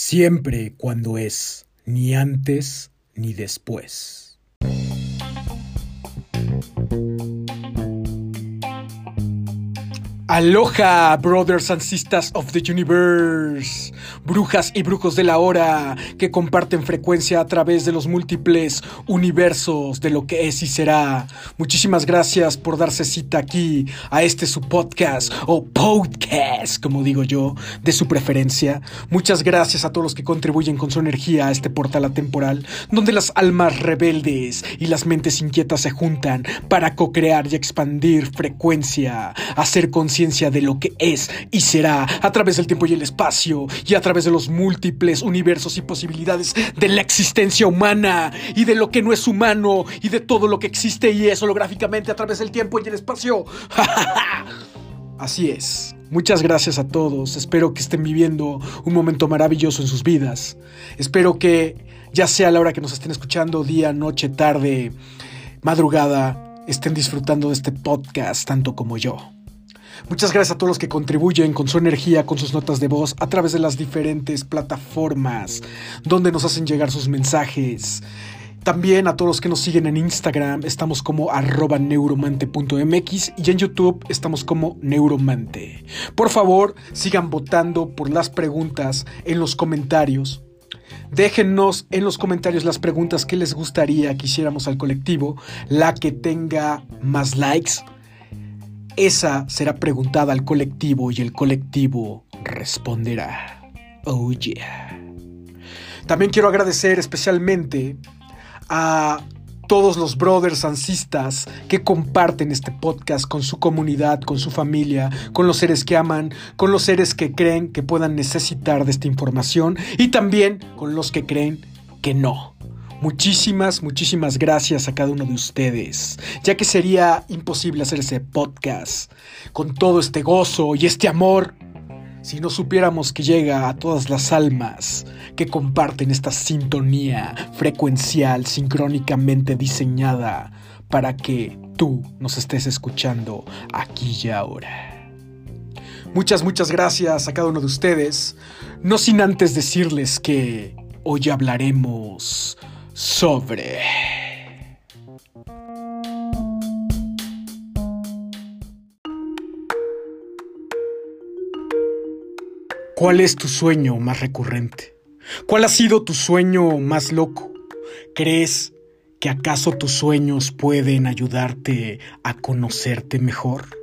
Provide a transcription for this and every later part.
Siempre cuando es ni antes ni después. Aloha, brothers and sisters of the universe, brujas y brujos de la hora que comparten frecuencia a través de los múltiples universos de lo que es y será. Muchísimas gracias por darse cita aquí a este su podcast o podcast, como digo yo, de su preferencia. Muchas gracias a todos los que contribuyen con su energía a este portal atemporal, donde las almas rebeldes y las mentes inquietas se juntan para co-crear y expandir frecuencia, hacer conciencia de lo que es y será a través del tiempo y el espacio y a través de los múltiples universos y posibilidades de la existencia humana y de lo que no es humano y de todo lo que existe y es holográficamente a través del tiempo y el espacio. Así es. Muchas gracias a todos. Espero que estén viviendo un momento maravilloso en sus vidas. Espero que ya sea la hora que nos estén escuchando, día, noche, tarde, madrugada, estén disfrutando de este podcast tanto como yo. Muchas gracias a todos los que contribuyen con su energía, con sus notas de voz a través de las diferentes plataformas donde nos hacen llegar sus mensajes. También a todos los que nos siguen en Instagram, estamos como arroba neuromante.mx y en YouTube estamos como neuromante. Por favor, sigan votando por las preguntas en los comentarios. Déjennos en los comentarios las preguntas que les gustaría que hiciéramos al colectivo, la que tenga más likes esa será preguntada al colectivo y el colectivo responderá. Oh yeah. También quiero agradecer especialmente a todos los brothers ansistas que comparten este podcast con su comunidad, con su familia, con los seres que aman, con los seres que creen que puedan necesitar de esta información y también con los que creen que no. Muchísimas, muchísimas gracias a cada uno de ustedes, ya que sería imposible hacer ese podcast con todo este gozo y este amor si no supiéramos que llega a todas las almas que comparten esta sintonía frecuencial sincrónicamente diseñada para que tú nos estés escuchando aquí y ahora. Muchas, muchas gracias a cada uno de ustedes, no sin antes decirles que hoy hablaremos sobre... ¿Cuál es tu sueño más recurrente? ¿Cuál ha sido tu sueño más loco? ¿Crees que acaso tus sueños pueden ayudarte a conocerte mejor?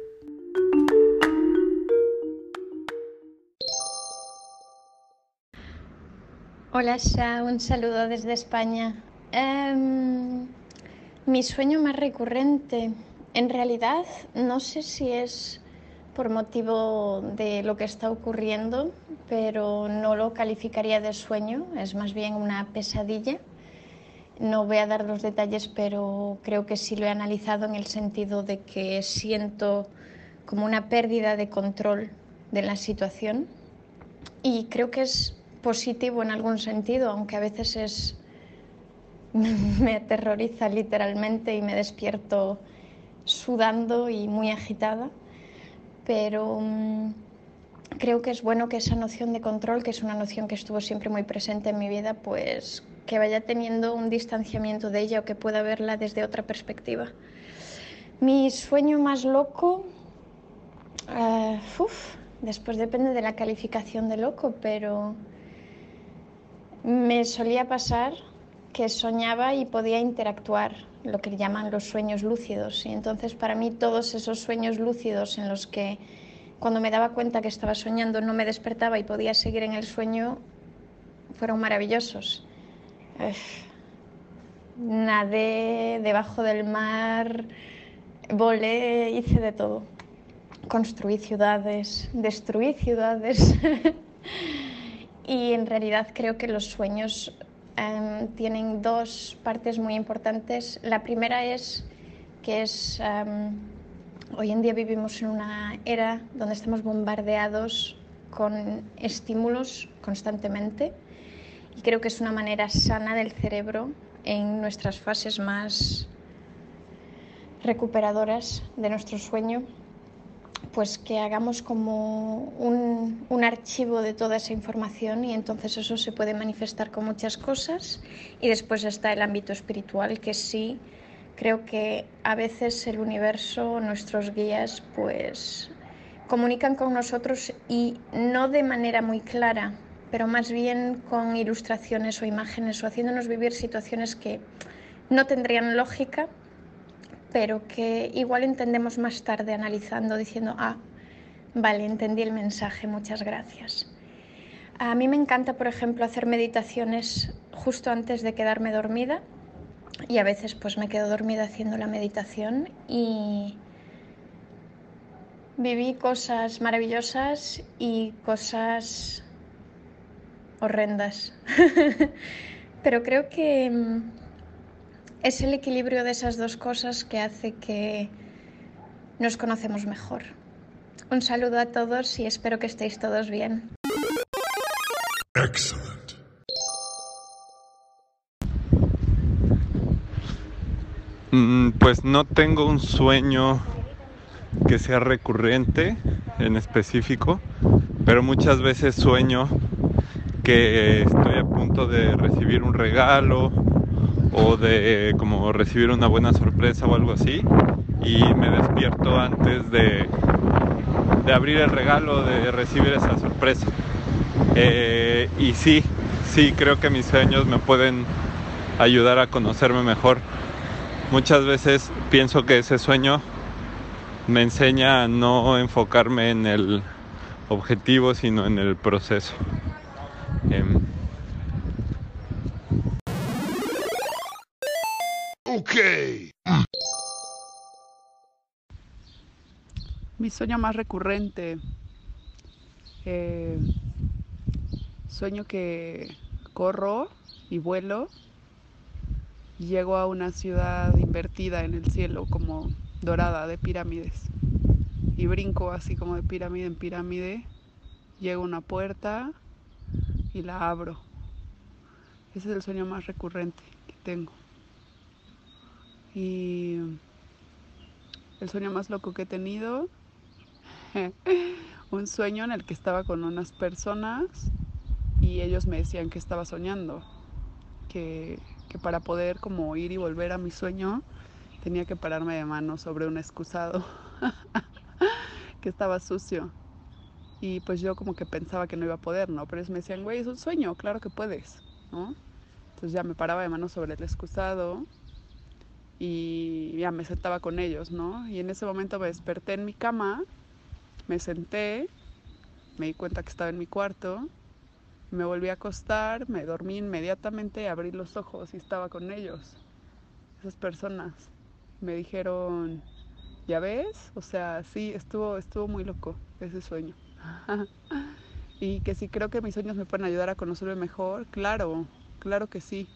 Hola Sha, un saludo desde España. Em, mi sueño más recurrente, en realidad no sé si es por motivo de lo que está ocurriendo, pero no lo calificaría de sueño, es más bien una pesadilla. No voy a dar los detalles, pero creo que sí lo he analizado en el sentido de que siento como una pérdida de control de la situación y creo que es positivo en algún sentido, aunque a veces es me aterroriza literalmente y me despierto sudando y muy agitada, pero mm, creo que es bueno que esa noción de control, que es una noción que estuvo siempre muy presente en mi vida, pues que vaya teniendo un distanciamiento de ella o que pueda verla desde otra perspectiva. Mi sueño más loco, uh, uf, después depende de la calificación de loco, pero me solía pasar que soñaba y podía interactuar, lo que llaman los sueños lúcidos. Y entonces para mí todos esos sueños lúcidos en los que cuando me daba cuenta que estaba soñando no me despertaba y podía seguir en el sueño, fueron maravillosos. nadé debajo del mar, volé, hice de todo. Construí ciudades, destruí ciudades. y en realidad creo que los sueños em, tienen dos partes muy importantes. La primera es que es, em, hoy en día vivimos en una era donde estamos bombardeados con estímulos constantemente y creo que es una manera sana del cerebro en nuestras fases más recuperadoras de nuestro sueño, pues que hagamos como un, un, archivo de toda esa información y entonces eso se puede manifestar con muchas cosas. Y después está el ámbito espiritual que sí creo que a veces el universo, nuestros guías, pues comunican con nosotros y no de manera muy clara, pero más bien con ilustraciones o imágenes o haciéndonos vivir situaciones que no tendrían lógica, pero que igual entendemos más tarde analizando, diciendo, ah, vale, entendí el mensaje, muchas gracias. A mí me encanta, por ejemplo, hacer meditaciones justo antes de quedarme dormida y a veces pues me quedo dormida haciendo la meditación y viví cosas maravillosas y cosas horrendas. Pero creo que mm, es el equilibrio de esas dos cosas que hace que nos conocemos mejor. Un saludo a todos y espero que estéis todos bien. Excellent. Mm, pues no tengo un sueño que sea recurrente en específico, pero muchas veces sueño que estoy a punto de recibir un regalo o de como recibir una buena sorpresa o algo así y me despierto antes de, de abrir el regalo, de recibir esa sorpresa. Eh, y sí, sí, creo que mis sueños me pueden ayudar a conocerme mejor. Muchas veces pienso que ese sueño me enseña a no enfocarme en el objetivo, sino en el proceso. Mi sueño más recurrente. Eh, sueño que corro y vuelo. Llego a una ciudad invertida en el cielo, como dorada, de pirámides. Y brinco así como de pirámide en pirámide. Llego a una puerta y la abro. Ese es el sueño más recurrente que tengo. Y el sueño más loco que he tenido, un sueño en el que estaba con unas personas y ellos me decían que estaba soñando, que, que para poder como ir y volver a mi sueño tenía que pararme de mano sobre un excusado que estaba sucio. Y pues yo como que pensaba que no iba a poder, ¿no? Pero ellos me decían, güey, es un sueño, claro que puedes, ¿no? Entonces ya me paraba de mano sobre el excusado y ya me sentaba con ellos, ¿no? Y en ese momento me desperté en mi cama, me senté, me di cuenta que estaba en mi cuarto, me volví a acostar, me dormí inmediatamente, abrí los ojos y estaba con ellos, esas personas. Me dijeron, ¿ya ves? O sea, sí, estuvo, estuvo muy loco ese sueño. y que si creo que mis sueños me pueden ayudar a conocerme mejor, claro, claro que sí.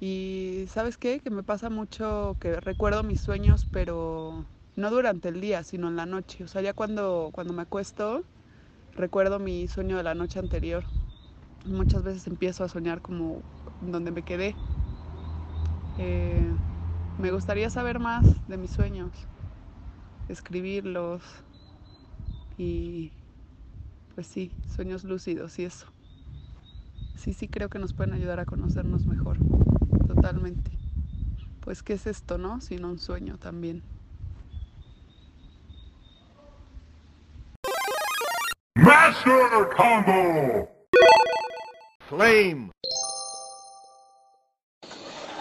Y sabes qué, que me pasa mucho que recuerdo mis sueños, pero no durante el día, sino en la noche. O sea, ya cuando, cuando me acuesto, recuerdo mi sueño de la noche anterior. Muchas veces empiezo a soñar como donde me quedé. Eh, me gustaría saber más de mis sueños, escribirlos y pues sí, sueños lúcidos y eso. Sí, sí creo que nos pueden ayudar a conocernos mejor, totalmente. Pues qué es esto, ¿no? Sino un sueño también. Master Combo. Flame.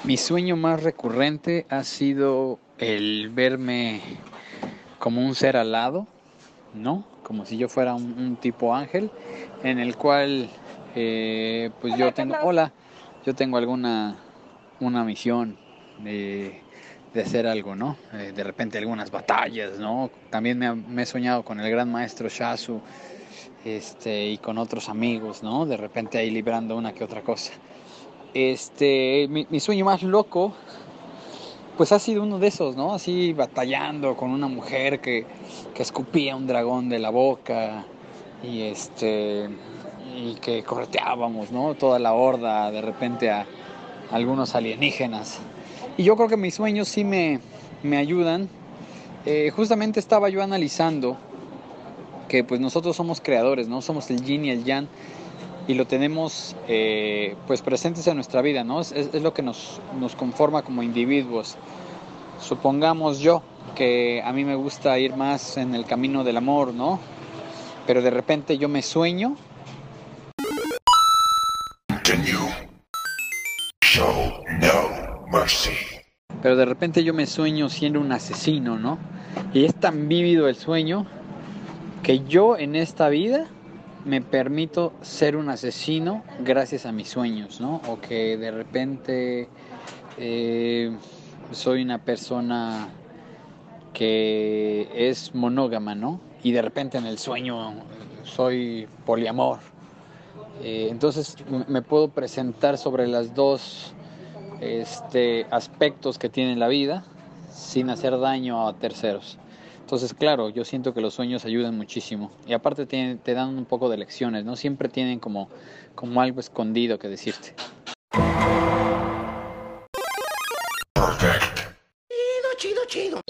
Mi sueño más recurrente ha sido el verme como un ser alado, ¿no? como si yo fuera un, tipo ángel, en el cual eh, pues yo tengo, hola, yo tengo alguna una misión de, de hacer algo, ¿no? Eh, de repente algunas batallas, ¿no? También me, me, he soñado con el gran maestro Shasu este, y con otros amigos, ¿no? De repente ahí librando una que otra cosa. Este, mi, sueño más loco, pues ha sido uno de esos, ¿no? Así batallando con una mujer que, que escupía un dragón de la boca y este y que correteábamos, ¿no? Toda la horda de repente a algunos alienígenas. Y yo creo que mis sueños sí me, me ayudan. Eh, justamente estaba yo analizando que pues nosotros somos creadores, ¿no? Somos el yin y el yang y lo tenemos eh, pues presentes en nuestra vida, ¿no? Es, es, lo que nos, nos conforma como individuos. Supongamos yo que a mí me gusta ir más en el camino del amor, ¿no? Pero de repente yo me sueño Pero de repente yo me sueño siendo un asesino, ¿no? Y es tan vívido el sueño que yo en esta vida me permito ser un asesino gracias a mis sueños, ¿no? O que de repente eh, soy una persona que es monógama, ¿no? Y de repente en el sueño soy poliamor. Eh, entonces me puedo presentar sobre las dos este, aspectos que tiene la vida sin hacer daño a terceros. Entonces, claro, yo siento que los sueños ayudan muchísimo. Y aparte te, te dan un poco de lecciones, ¿no? Siempre tienen como, como algo escondido que decirte. Chido, chido, chido.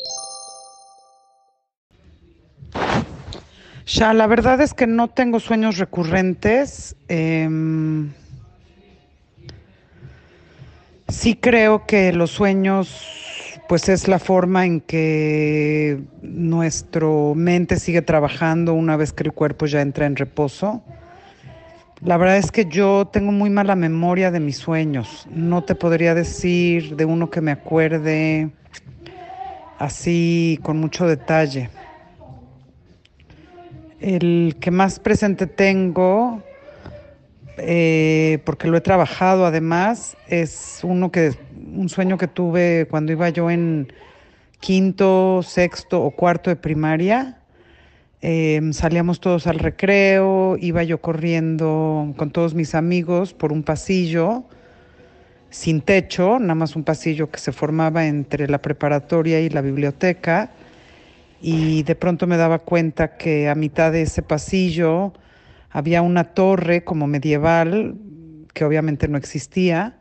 Ya, la verdad es que no tengo sueños recurrentes. Eh, Sí creo que los sueños, pues es la forma en que nuestro mente sigue trabajando una vez que el cuerpo ya entra en reposo. La verdad es que yo tengo muy mala memoria de mis sueños. No te podría decir de uno que me acuerde así con mucho detalle. El que más presente tengo eh, porque lo he trabajado además, es uno que, un sueño que tuve cuando iba yo en quinto, sexto o cuarto de primaria. Em, salíamos todos al recreo, iba yo corriendo con todos mis amigos por un pasillo sin techo, nada más un pasillo que se formaba entre la preparatoria y la biblioteca. Y de pronto me daba cuenta que a mitad de ese pasillo había una torre como medieval que obviamente no existía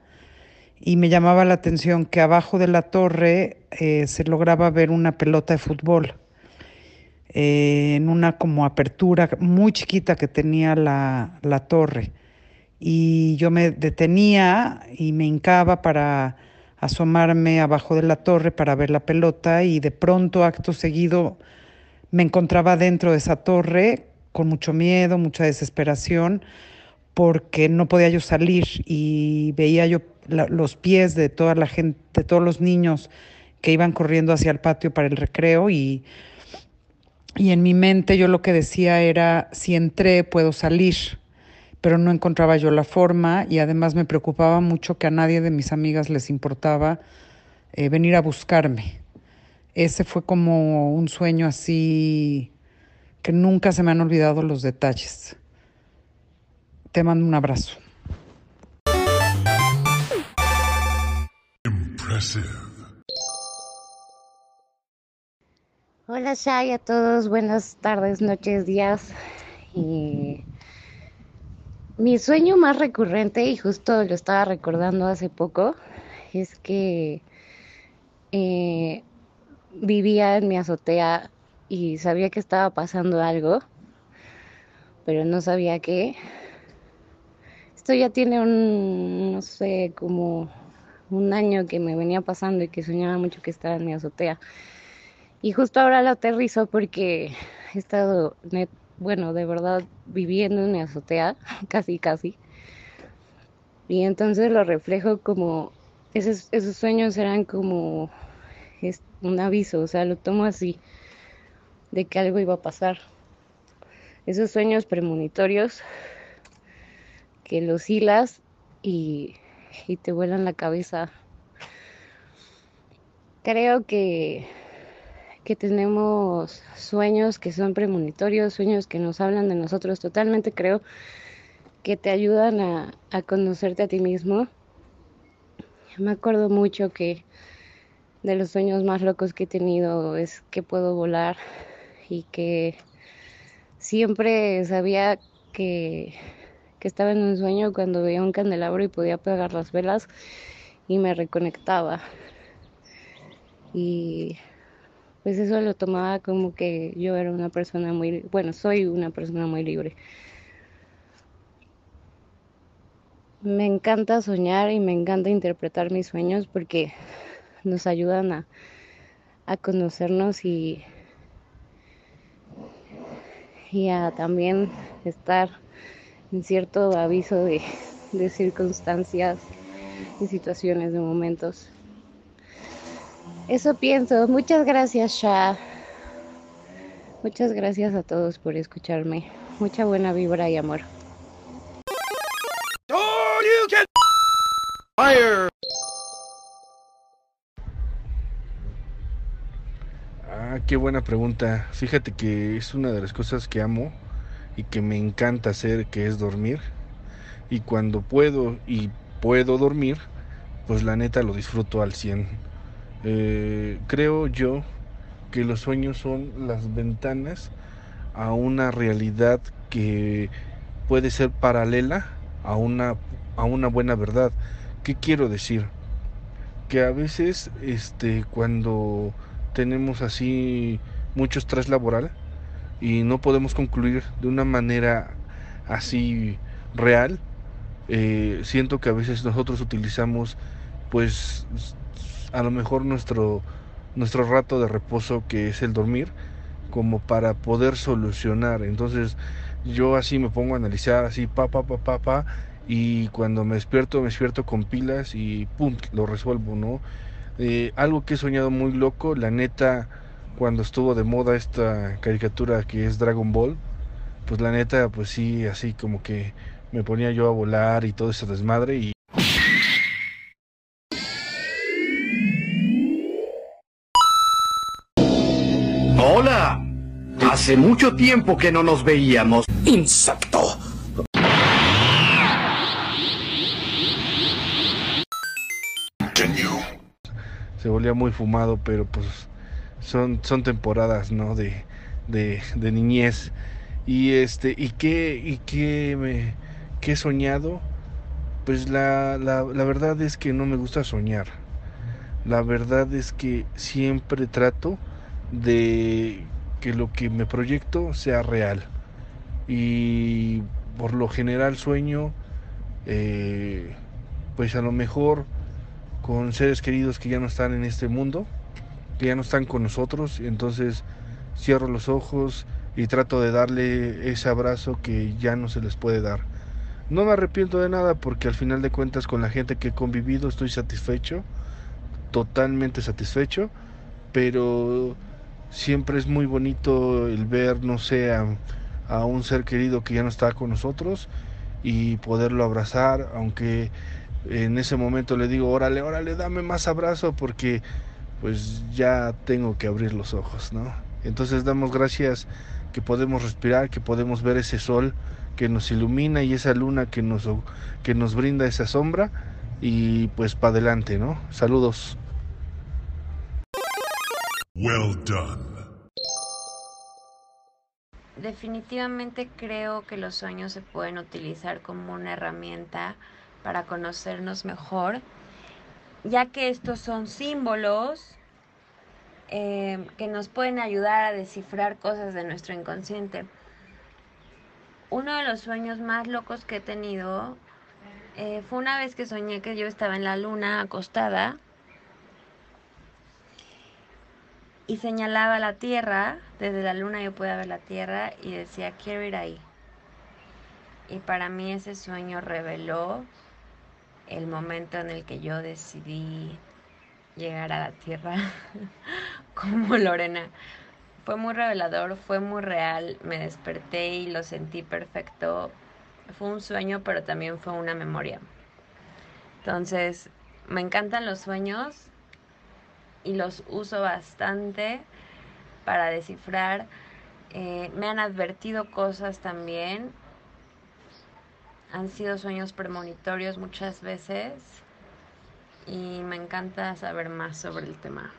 y me llamaba la atención que abajo de la torre eh, se lograba ver una pelota de fútbol eh, en una como apertura muy chiquita que tenía la, la torre. Y yo me detenía y me hincaba para asomarme abajo de la torre para ver la pelota y de pronto acto seguido me encontraba dentro de esa torre con mucho miedo, mucha desesperación, porque no podía yo salir y veía yo los pies de toda la gente, de todos los niños que iban corriendo hacia el patio para el recreo y, y en mi mente yo lo que decía era, si entré puedo salir, pero no encontraba yo la forma y además me preocupaba mucho que a nadie de mis amigas les importaba eh, venir a buscarme. Ese fue como un sueño así que nunca se me han olvidado los detalles. Te mando un abrazo. Hola Shai a todos, buenas tardes, noches, días. Y mi sueño más recurrente, y justo lo estaba recordando hace poco, es que eh, vivía en mi azotea y sabía que estaba pasando algo, pero no sabía qué. Esto ya tiene un, no sé, como un año que me venía pasando y que soñaba mucho que estaba en mi azotea. Y justo ahora lo aterrizo porque he estado, bueno, de verdad viviendo en mi azotea, casi, casi. Y entonces lo reflejo como, esos, esos sueños eran como es un aviso, o sea, lo tomo así de que algo iba a pasar. Esos sueños premonitorios que los hilas y, y te vuelan la cabeza. Creo que, que tenemos sueños que son premonitorios, sueños que nos hablan de nosotros. Totalmente creo que te ayudan a, a conocerte a ti mismo. Me acuerdo mucho que de los sueños más locos que he tenido es que puedo volar y que siempre sabía que, que estaba en un sueño cuando veía un candelabro y podía apagar las velas y me reconectaba. Y pues eso lo tomaba como que yo era una persona muy, bueno, soy una persona muy libre. Me encanta soñar y me encanta interpretar mis sueños porque nos ayudan a, a conocernos y, y a también estar en cierto aviso de, de circunstancias y situaciones, de momentos. Eso pienso. Muchas gracias, Sha. Muchas gracias a todos por escucharme. Mucha buena vibra y amor. Fire! Ah, qué buena pregunta. Fíjate que es una de las cosas que amo y que me encanta hacer, que es dormir. Y cuando puedo y puedo dormir, pues la neta lo disfruto al 100. Eh, creo yo que los sueños son las ventanas a una realidad que puede ser paralela a una, a una buena verdad. ¿Qué quiero decir? Que a veces este, cuando tenemos así mucho estrés laboral y no podemos concluir de una manera así real, eh, siento que a veces nosotros utilizamos pues a lo mejor nuestro, nuestro rato de reposo que es el dormir como para poder solucionar. Entonces yo así me pongo a analizar así pa pa pa pa pa y cuando me despierto me despierto con pilas y pum lo resuelvo, ¿no? Eh, algo que he soñado muy loco, la neta cuando estuvo de moda esta caricatura que es Dragon Ball, pues la neta pues sí así como que me ponía yo a volar y todo ese desmadre y Hola. Hace mucho tiempo que no nos veíamos. Insecto. se volvía muy fumado, pero pues son, son temporadas, ¿no? De, de, de niñez. Y este, ¿y qué, y qué me qué he soñado? Pues la, la, la verdad es que no me gusta soñar. La verdad es que siempre trato de que lo que me proyecto sea real. Y por lo general sueño, eh, pues a lo mejor con seres queridos que ya no están en este mundo, ya no están con nosotros. Entonces cierro los ojos y trato de darle ese abrazo que ya no se les puede dar. No me arrepiento de nada porque al final de cuentas con la gente que he convivido estoy satisfecho, totalmente satisfecho, pero siempre es muy bonito el ver, no sé, a, a, un ser querido que ya no está con nosotros y poderlo abrazar, aunque en ese momento le digo, órale, órale, dame más abrazo porque pues ya tengo que abrir los ojos, ¿no? Entonces damos gracias que podemos respirar, que podemos ver ese sol que nos ilumina y esa luna que nos, que nos brinda esa sombra y pues para adelante, ¿no? Saludos. Well done. Definitivamente creo que los sueños se pueden utilizar como una herramienta para conocernos mejor, ya que estos son símbolos eh, que nos pueden ayudar a descifrar cosas de nuestro inconsciente. Uno de los sueños más locos que he tenido eh, fue una vez que soñé que yo estaba en la luna acostada y señalaba la tierra, desde la luna yo podía ver la tierra y decía, quiero ir ahí. Y para mí ese sueño reveló el momento en el que yo decidí llegar a la tierra como Lorena. Fue muy revelador, fue muy real, me desperté y lo sentí perfecto. Fue un sueño, pero también fue una memoria. Entonces, me encantan los sueños y los uso bastante para descifrar. Eh, me han advertido cosas también. Han sido sueños premonitorios muchas veces y me encanta saber más sobre el tema.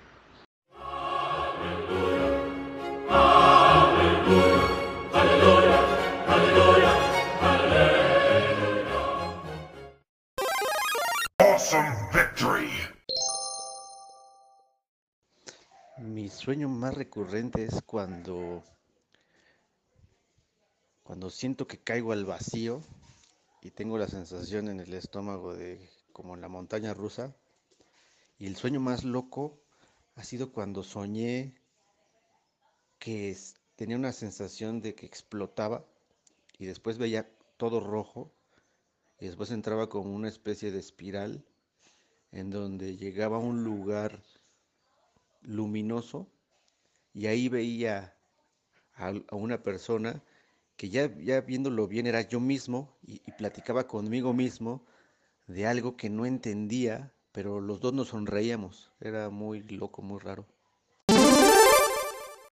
Awesome victory. Mi sueño más recurrente es cuando cuando siento que caigo al vacío y tengo la sensación en el estómago de como en la montaña rusa. Y el sueño más loco ha sido cuando soñé que tenía una sensación de que explotaba y después veía todo rojo y después entraba como una especie de espiral en donde llegaba a un lugar luminoso y ahí veía a, una persona que ya, ya viéndolo bien era yo mismo y, y platicaba conmigo mismo de algo que no entendía, pero los dos nos sonreíamos. Era muy loco, muy raro.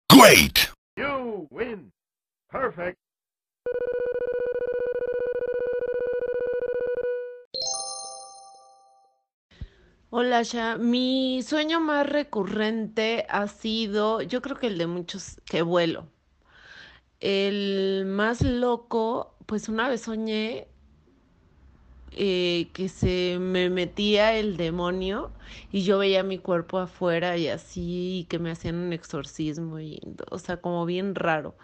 Great. You win. Perfect. Hola, ya. Mi sueño más recurrente ha sido, yo creo que el de muchos, que vuelo. El más loco, pues una vez soñé eh, que se me metía el demonio y yo veía mi cuerpo afuera y así, y que me hacían un exorcismo, y, o sea, como bien raro.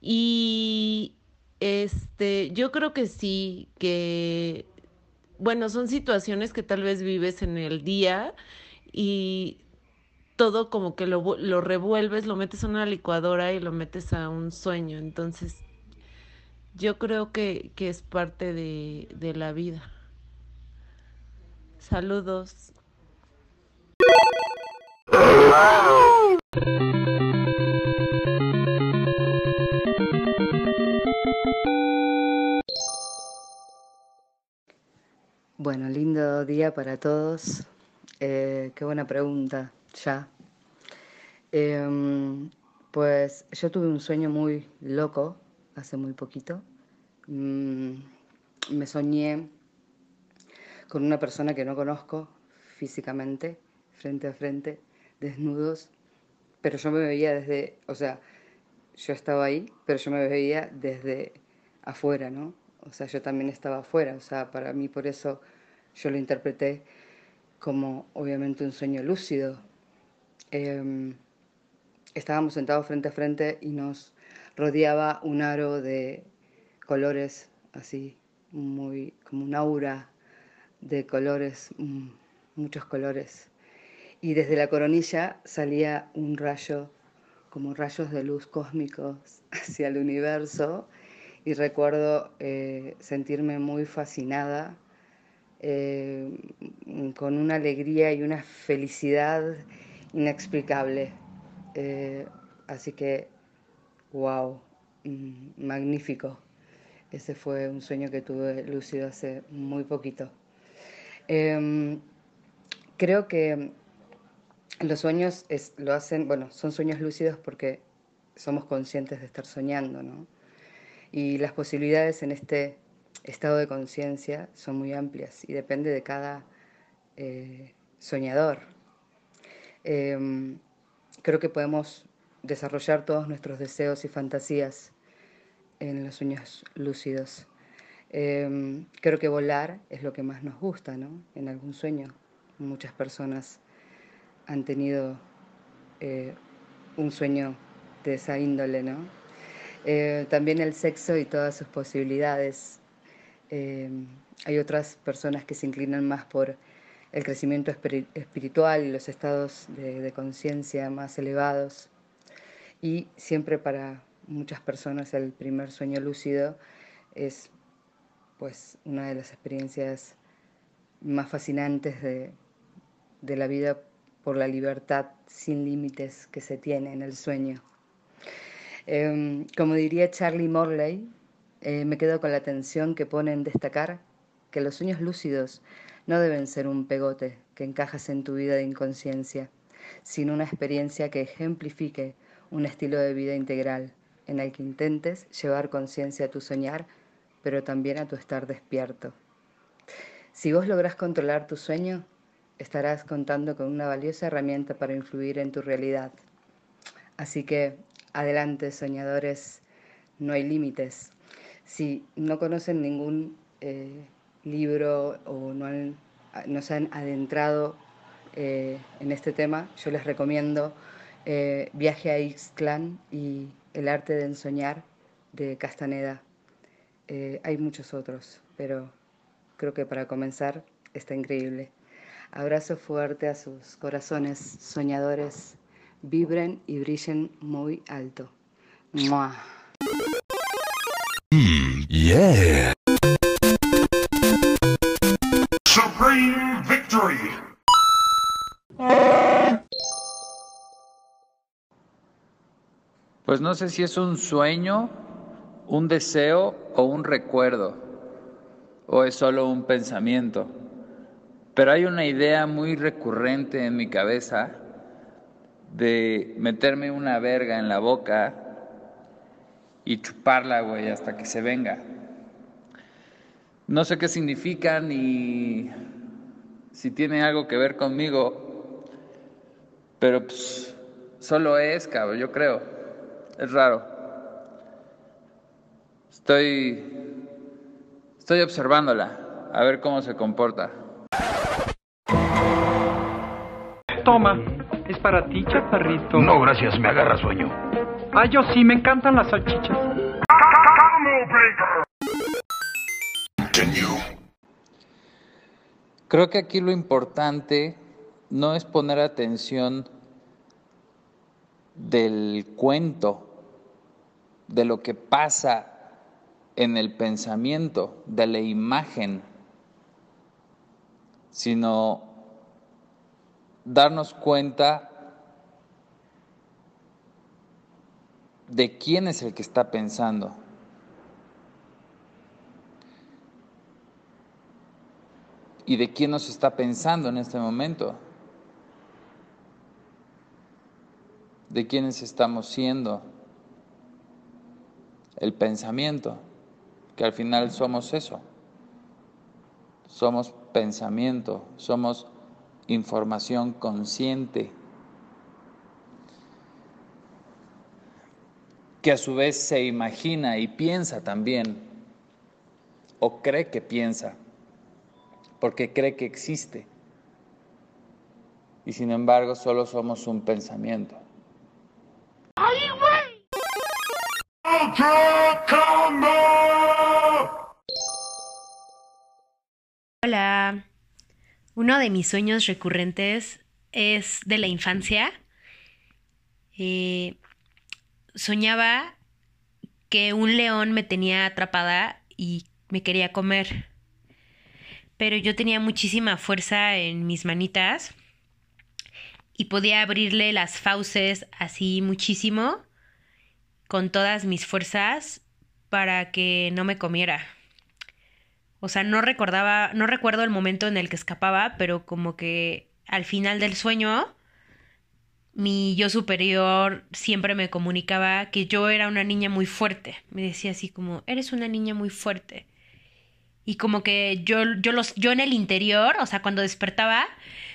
Y este, yo creo que sí, que, bueno, son situaciones que tal vez vives en el día y todo como que lo, lo revuelves, lo metes a una licuadora y lo metes a un sueño. Entonces, yo creo que, que es parte de, de la vida. Saludos. Bueno, lindo día para todos. Eh, qué buena pregunta, ya. Em, pues yo tuve un sueño muy loco hace muy poquito. Mm, me soñé con una persona que no conozco físicamente, frente a frente, desnudos, pero yo me veía desde, o sea, yo estaba ahí, pero yo me veía desde afuera, ¿no? O sea, yo también estaba afuera, o sea, para mí por eso yo lo interpreté como obviamente un sueño lúcido. Em, estábamos sentados frente a frente y nos rodeaba un aro de colores así, muy como un aura de colores, mm, muchos colores. Y desde la coronilla salía un rayo, como rayos de luz cósmicos hacia el universo. Y recuerdo eh, sentirme muy fascinada, eh, con una alegría y una felicidad inexplicable. Eh, así que wow, mm, magnífico. Ese fue un sueño que tuve lúcido hace muy poquito. Em, creo que los sueños lo hacen, bueno, son sueños lúcidos porque somos conscientes de estar soñando, ¿no? Y las posibilidades en este estado de conciencia son muy amplias y depende de cada eh, soñador. Em, creo que podemos desarrollar todos nuestros deseos y fantasías en los sueños lúcidos. Em, creo que volar es lo que más nos gusta, ¿no? En algún sueño. Muchas personas han tenido eh, un sueño de esa índole, ¿no? Eh, también el sexo y todas sus posibilidades. Em, hay otras personas que se inclinan más por el crecimiento espiritual y los estados de conciencia más elevados. Y siempre para muchas personas el primer sueño lúcido es pues una de las experiencias más fascinantes de, la vida por la libertad sin límites que se tiene en el sueño. Em, como diría Charlie Morley, eh, me quedo con la atención que pone en destacar que los sueños lúcidos no deben ser un pegote que encajas en tu vida de inconsciencia, sin una experiencia que ejemplifique un estilo de vida integral en el que intentes llevar conciencia a tu soñar, pero también a tu estar despierto. Si vos lográs controlar tu sueño, estarás contando con una valiosa herramienta para influir en tu realidad. Así que, adelante, soñadores, no hay límites. Si no conocen ningún eh, libro o no, no, se han adentrado eh, en este tema, yo les recomiendo eh, Viaje a Ixtlán y El arte de ensoñar de Castaneda. hay muchos otros, pero creo que para comenzar está increíble. Abrazo fuerte a sus corazones soñadores. Vibren y brillen muy alto. ¡Mua! Mm, yeah. Pues no sé si es un sueño, un deseo o un recuerdo, o es solo un pensamiento. Pero hay una idea muy recurrente en mi cabeza de meterme una verga en la boca y chuparla, güey, hasta que se venga. No sé qué significa ni si tiene algo que ver conmigo, pero pues solo es, cabrón, yo creo. Es raro. Estoy estoy observándola, a ver cómo se comporta. Toma, es para ti, chaparrito. No, gracias, me agarra sueño. Ah, yo sí, me encantan las salchichas. Creo que aquí lo importante no es poner atención del cuento, de lo que pasa en el pensamiento, de la imagen, sino darnos cuenta de quién es el que está pensando. ¿Y de quién nos está pensando en este momento? ¿De quiénes estamos siendo? El pensamiento, que al final somos eso. Somos pensamiento, somos información consciente, que a su vez se imagina y piensa también, o cree que piensa, porque cree que existe. Y sin embargo solo somos un pensamiento. Hola. Uno de mis sueños recurrentes es de la infancia. Eh, soñaba que un león me tenía atrapada y me quería comer. Pero yo tenía muchísima fuerza en mis manitas y podía abrirle las fauces así muchísimo con todas mis fuerzas para que no me comiera. O sea, no recordaba, no recuerdo el momento en el que escapaba, pero como que al final del sueño, mi yo superior siempre me comunicaba que yo era una niña muy fuerte. Me decía así como, eres una niña muy fuerte. Y como que yo, yo, los, yo en el interior, o sea, cuando despertaba,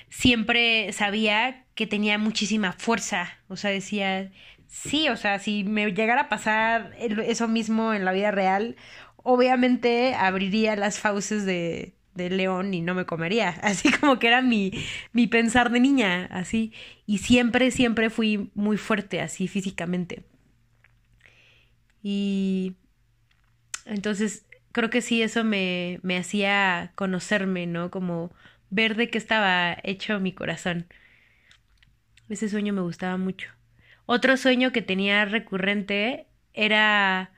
siempre sabía que tenía muchísima fuerza. O sea, decía, sí, o sea, si me llegara a pasar eso mismo en la vida real, obviamente abriría las fauces de, de león y no me comería. Así como que era mi, mi pensar de niña, así. Y siempre, siempre fui muy fuerte, así físicamente. Y entonces creo que sí, eso me, me hacía conocerme, ¿no? Como ver de qué estaba hecho mi corazón. Ese sueño me gustaba mucho. Otro sueño que tenía recurrente era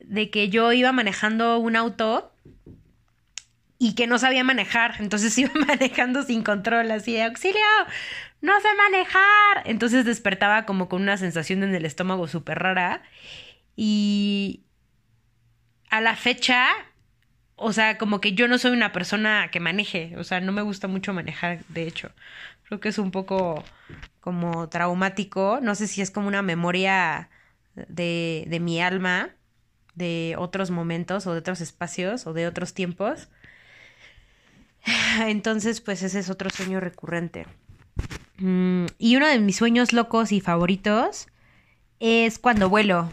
de que yo iba manejando un auto y que no sabía manejar, entonces iba manejando sin control, así de auxilio, no sé manejar. Entonces despertaba como con una sensación en el estómago súper rara. Y a la fecha, o sea, como que yo no soy una persona que maneje, o sea, no me gusta mucho manejar, de hecho, Creo que es un poco como traumático. No sé si es como una memoria de, de mi alma, de otros momentos o de otros espacios o de otros tiempos. Entonces, pues ese es otro sueño recurrente. Mm, y uno de mis sueños locos y favoritos es cuando vuelo.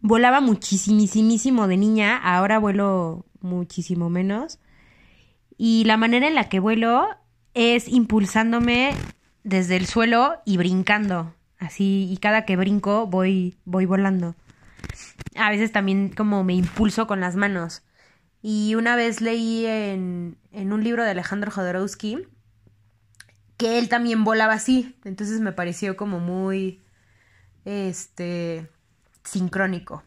Volaba muchísimo de niña, ahora vuelo muchísimo menos. Y la manera en la que vuelo es impulsándome desde el suelo y brincando. Así, y cada que brinco voy, voy volando. A veces también como me impulso con las manos. Y una vez leí en, en un libro de Alejandro Jodorowsky que él también volaba así. Entonces me pareció como muy, este, sincrónico.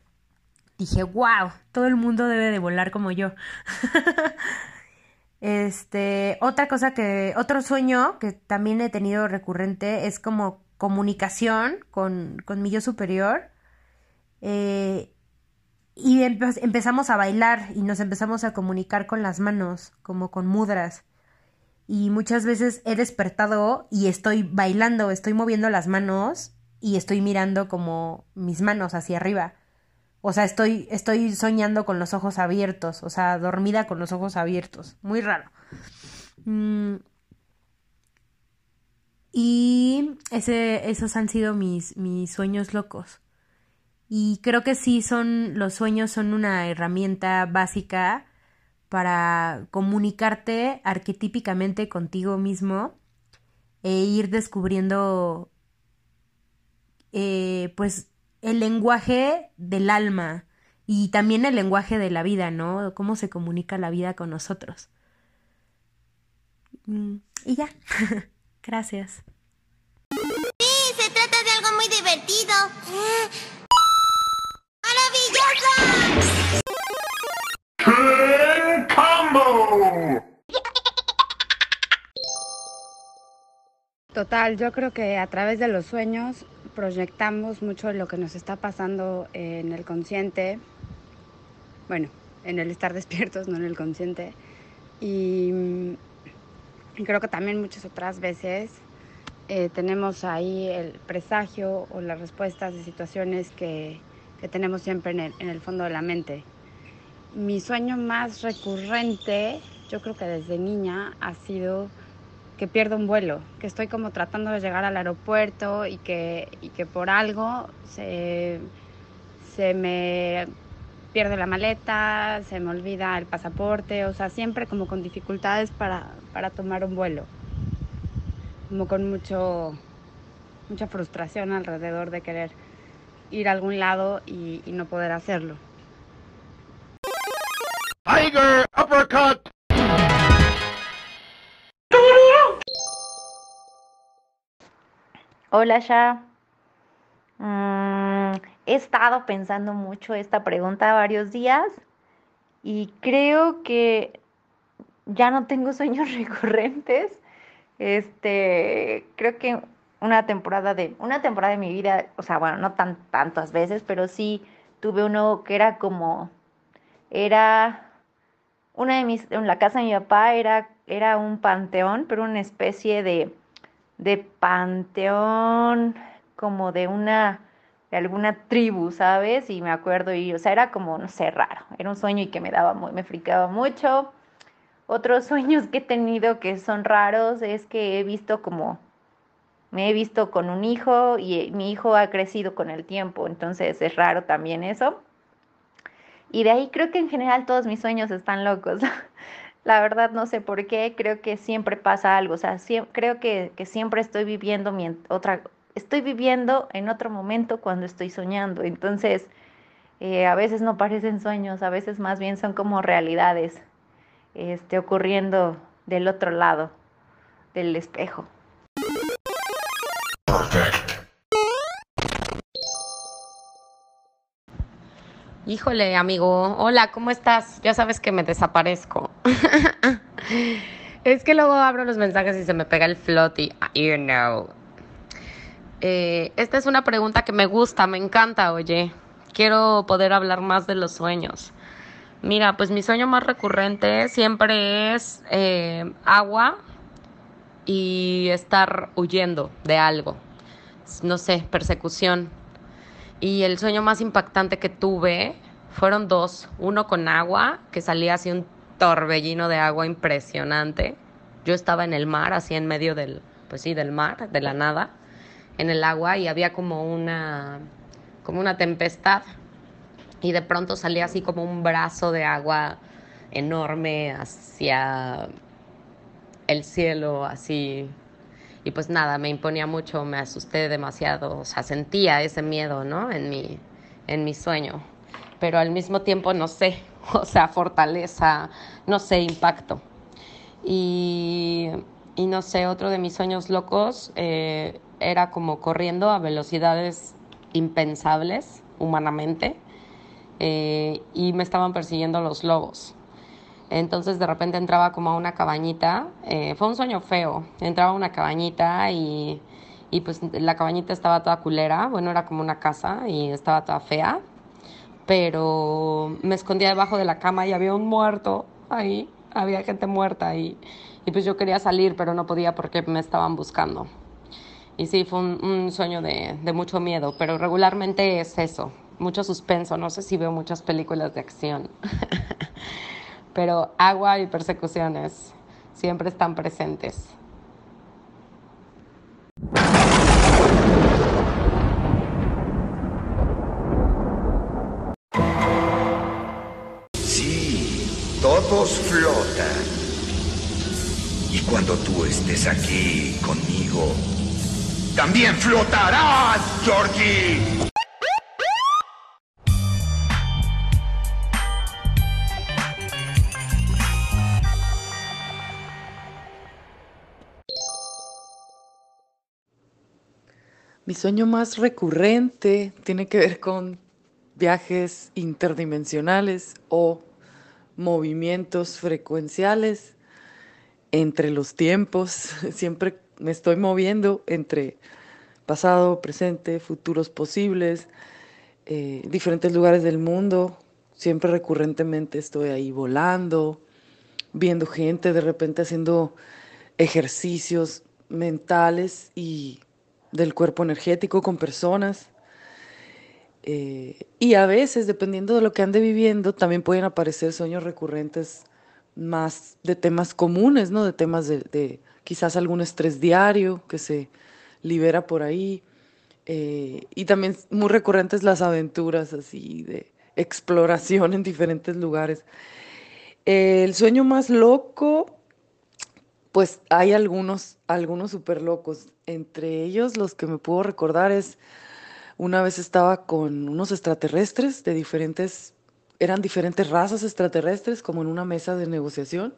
Dije, wow, todo el mundo debe de volar como yo. este, otra cosa que, otro sueño que también he tenido recurrente es como comunicación con, con mi yo superior. Eh, y empezamos a bailar y nos empezamos a comunicar con las manos, como con mudras. Y muchas veces he despertado y estoy bailando, estoy moviendo las manos y estoy mirando como mis manos hacia arriba. O sea, estoy, estoy soñando con los ojos abiertos, o sea, dormida con los ojos abiertos. Muy raro. Mm. Y ese, esos han sido mis, mis sueños locos. Y creo que sí son, los sueños son una herramienta básica para comunicarte arquetípicamente contigo mismo e ir descubriendo eh, pues el lenguaje del alma y también el lenguaje de la vida, ¿no? Cómo se comunica la vida con nosotros. Mm, y ya, gracias. Sí, se trata de algo muy divertido. ¡Maravilloso! Combo! Total, yo creo que a través de los sueños proyectamos mucho lo que nos está pasando en el consciente, bueno, en el estar despiertos, no en el consciente. Y, creo que también muchas otras veces eh, tenemos ahí el presagio o las respuestas de situaciones que, que tenemos siempre en el, en el fondo de la mente. Mi sueño más recurrente, yo creo que desde niña, ha sido que pierdo un vuelo, que estoy como tratando de llegar al aeropuerto y que, y que por algo se, se me pierde la maleta, se me olvida el pasaporte, o sea, siempre como con dificultades para, para tomar un vuelo, como con mucho, mucha frustración alrededor de querer ir a algún lado y, y no poder hacerlo. Tiger uppercut. Hola, ya. Mm, he estado pensando mucho esta pregunta varios días y creo que ya no tengo sueños recurrentes. Este, creo que una temporada de una temporada de mi vida, o sea, bueno, no tan tantas veces, pero sí tuve uno que era como era una de mis en la casa de mi papá era era un panteón, pero una especie de de panteón, como de una, de alguna tribu, ¿sabes? Y me acuerdo, y, o sea, era como, no sé, raro, era un sueño y que me daba muy, me fricaba mucho. Otros sueños que he tenido que son raros es que he visto como, me he visto con un hijo y mi hijo ha crecido con el tiempo, entonces es raro también eso. Y de ahí creo que en general todos mis sueños están locos. La verdad no sé por qué, creo que siempre pasa algo, o sea, creo que, que, siempre estoy viviendo mi otra, estoy viviendo en otro momento cuando estoy soñando, entonces eh, a veces no parecen sueños, a veces más bien son como realidades este, ocurriendo del otro lado del espejo. Híjole, amigo. Hola, ¿cómo estás? Ya sabes que me desaparezco. es que luego abro los mensajes y se me pega el floaty. You know. Eh, esta es una pregunta que me gusta, me encanta, oye. Quiero poder hablar más de los sueños. Mira, pues mi sueño más recurrente siempre es eh, agua y estar huyendo de algo, no sé, persecución. Y el sueño más impactante que tuve fueron dos, uno con agua, que salía así un torbellino de agua impresionante. Yo estaba en el mar, así en medio del, pues sí, del mar, de la nada, en el agua y había como una, como una tempestad y de pronto salía así como un brazo de agua enorme hacia el cielo, así. Y pues nada, me imponía mucho, me asusté demasiado, o sea, sentía ese miedo, ¿no? En mi, en mi sueño. Pero al mismo tiempo, no sé, o sea, fortaleza, no sé, impacto. Y, y no sé, otro de mis sueños locos eh, era como corriendo a velocidades impensables humanamente eh, y me estaban persiguiendo los lobos. Entonces de repente entraba como a una cabañita, eh, fue un sueño feo, entraba a una cabañita y, y pues la cabañita estaba toda culera, bueno, era como una casa y estaba toda fea, pero me escondía debajo de la cama y había un muerto ahí, había gente muerta ahí y pues yo quería salir pero no podía porque me estaban buscando. Y sí, fue un, un sueño de, de mucho miedo, pero regularmente es eso, mucho suspenso, no sé si veo muchas películas de acción. pero agua y persecuciones siempre están presentes. Todos flotan. Y cuando tú estés aquí conmigo, también flotarás, Georgie. Mi sueño más recurrente tiene que ver con viajes interdimensionales o movimientos frecuenciales entre los tiempos. Siempre me estoy moviendo entre pasado, presente, futuros posibles, eh, diferentes lugares del mundo. Siempre recurrentemente estoy ahí volando, viendo gente, de repente haciendo ejercicios mentales y del cuerpo energético con personas. Eh, y a veces, dependiendo de lo que ande viviendo, también pueden aparecer sueños recurrentes más de temas comunes, ¿no? De temas de, quizás algún estrés diario que se libera por ahí. Eh, y también muy recurrentes las aventuras así de exploración en diferentes lugares. el sueño más loco, pues hay algunos, algunos súper locos. Entre ellos, los que me puedo recordar es, una vez estaba con unos extraterrestres de diferentes, eran diferentes razas extraterrestres, como en una mesa de negociación.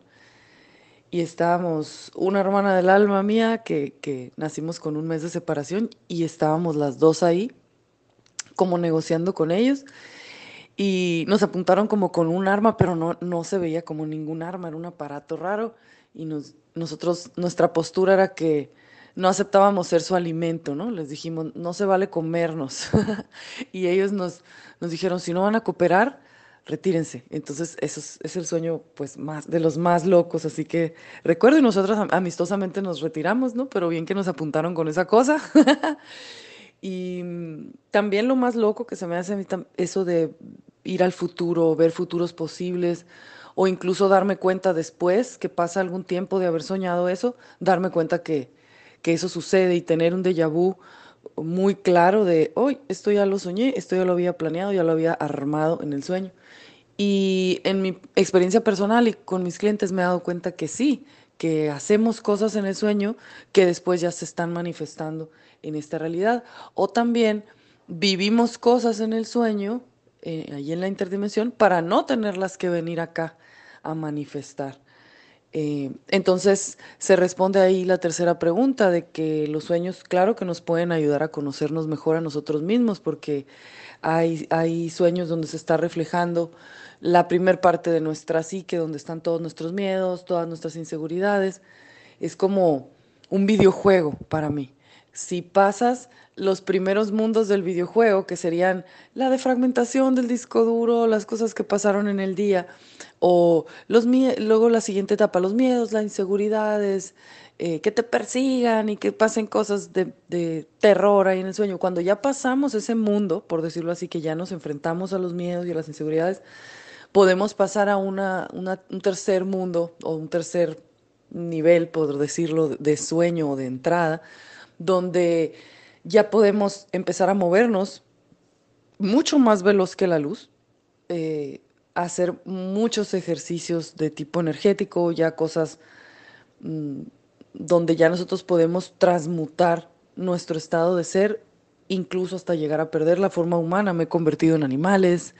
Y estábamos, una hermana del alma mía, que, que nacimos con un mes de separación, y estábamos las dos ahí, como negociando con ellos. Y nos apuntaron como con un arma, pero no, no se veía como ningún arma, era un aparato raro. Y nos, nosotros, nuestra postura era que no aceptábamos ser su alimento, ¿no? Les dijimos, no se vale comernos. y ellos nos, nos dijeron, si no van a cooperar, retírense. Entonces, eso es, el sueño, pues, más, de los más locos. Así que recuerdo, y nosotros amistosamente nos retiramos, ¿no? Pero bien que nos apuntaron con esa cosa. y también lo más loco que se me hace a mí, eso de ir al futuro, ver futuros posibles, o incluso darme cuenta después que pasa algún tiempo de haber soñado eso, darme cuenta que, que eso sucede y tener un déjà vu muy claro de, hoy esto ya lo soñé, esto ya lo había planeado, ya lo había armado en el sueño. Y en mi experiencia personal y con mis clientes me he dado cuenta que sí, que hacemos cosas en el sueño que después ya se están manifestando en esta realidad. O también vivimos cosas en el sueño, eh, ahí en la interdimensión, para no tenerlas que venir acá a manifestar. Eh, entonces se responde ahí la tercera pregunta de que los sueños, claro que nos pueden ayudar a conocernos mejor a nosotros mismos, porque hay, hay sueños donde se está reflejando la primer parte de nuestra psique, donde están todos nuestros miedos, todas nuestras inseguridades. Es como un videojuego para mí. Si pasas los primeros mundos del videojuego, que serían la defragmentación del disco duro, las cosas que pasaron en el día, o los luego la siguiente etapa, los miedos, las inseguridades, eh, que te persigan y que pasen cosas de, terror ahí en el sueño. Cuando ya pasamos ese mundo, por decirlo así, que ya nos enfrentamos a los miedos y a las inseguridades, podemos pasar a una- un tercer mundo o un tercer nivel, por decirlo, de sueño o de entrada, donde ya podemos empezar a movernos mucho más veloz que la luz, eh, hacer muchos ejercicios de tipo energético, ya cosas mm, donde ya nosotros podemos transmutar nuestro estado de ser, incluso hasta llegar a perder la forma humana. Me he convertido en animales,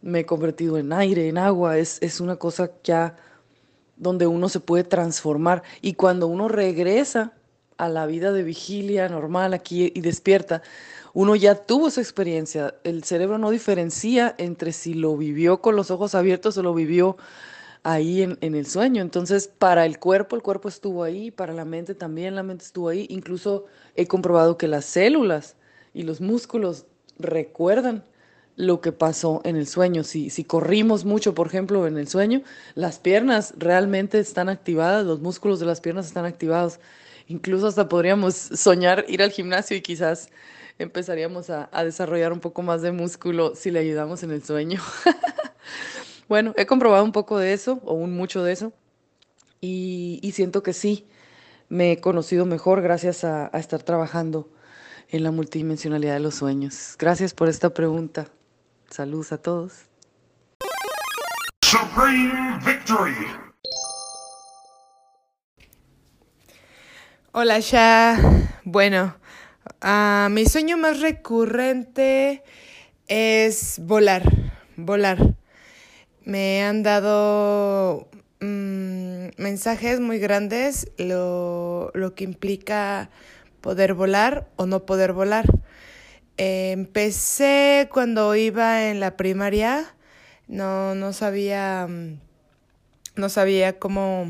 me he convertido en aire, en agua, es, es una cosa ya donde uno se puede transformar. Y cuando uno regresa a la vida de vigilia normal aquí y despierta, uno ya tuvo esa experiencia. El cerebro no diferencia entre si lo vivió con los ojos abiertos o lo vivió ahí en, en el sueño. Entonces, para el cuerpo, el cuerpo estuvo ahí, para la mente también, la mente estuvo ahí. Incluso he comprobado que las células y los músculos recuerdan lo que pasó en el sueño. Si, si corrimos mucho, por ejemplo, en el sueño, las piernas realmente están activadas, los músculos de las piernas están activados. Incluso hasta podríamos soñar ir al gimnasio y quizás empezaríamos a, desarrollar un poco más de músculo si le ayudamos en el sueño. bueno, he comprobado un poco de eso, o un mucho de eso, y, y siento que sí, me he conocido mejor gracias a, a estar trabajando en la multidimensionalidad de los sueños. Gracias por esta pregunta. Saludos a todos. Supreme victory. Hola, ya. Bueno, mi sueño más recurrente es volar, volar. Me han dado mm, mensajes muy grandes, lo, lo que implica poder volar o no poder volar. Empecé cuando iba en la primaria, no, no sabía, mm, no sabía cómo,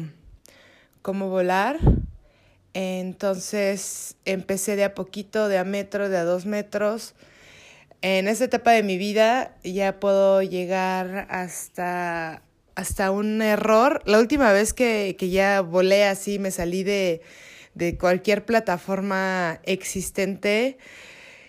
cómo volar. Entonces empecé de a poquito, de a metro, de a dos metros. En esta etapa de mi vida ya puedo llegar hasta, hasta un error. La última vez que, que ya volé así, me salí de, de cualquier plataforma existente,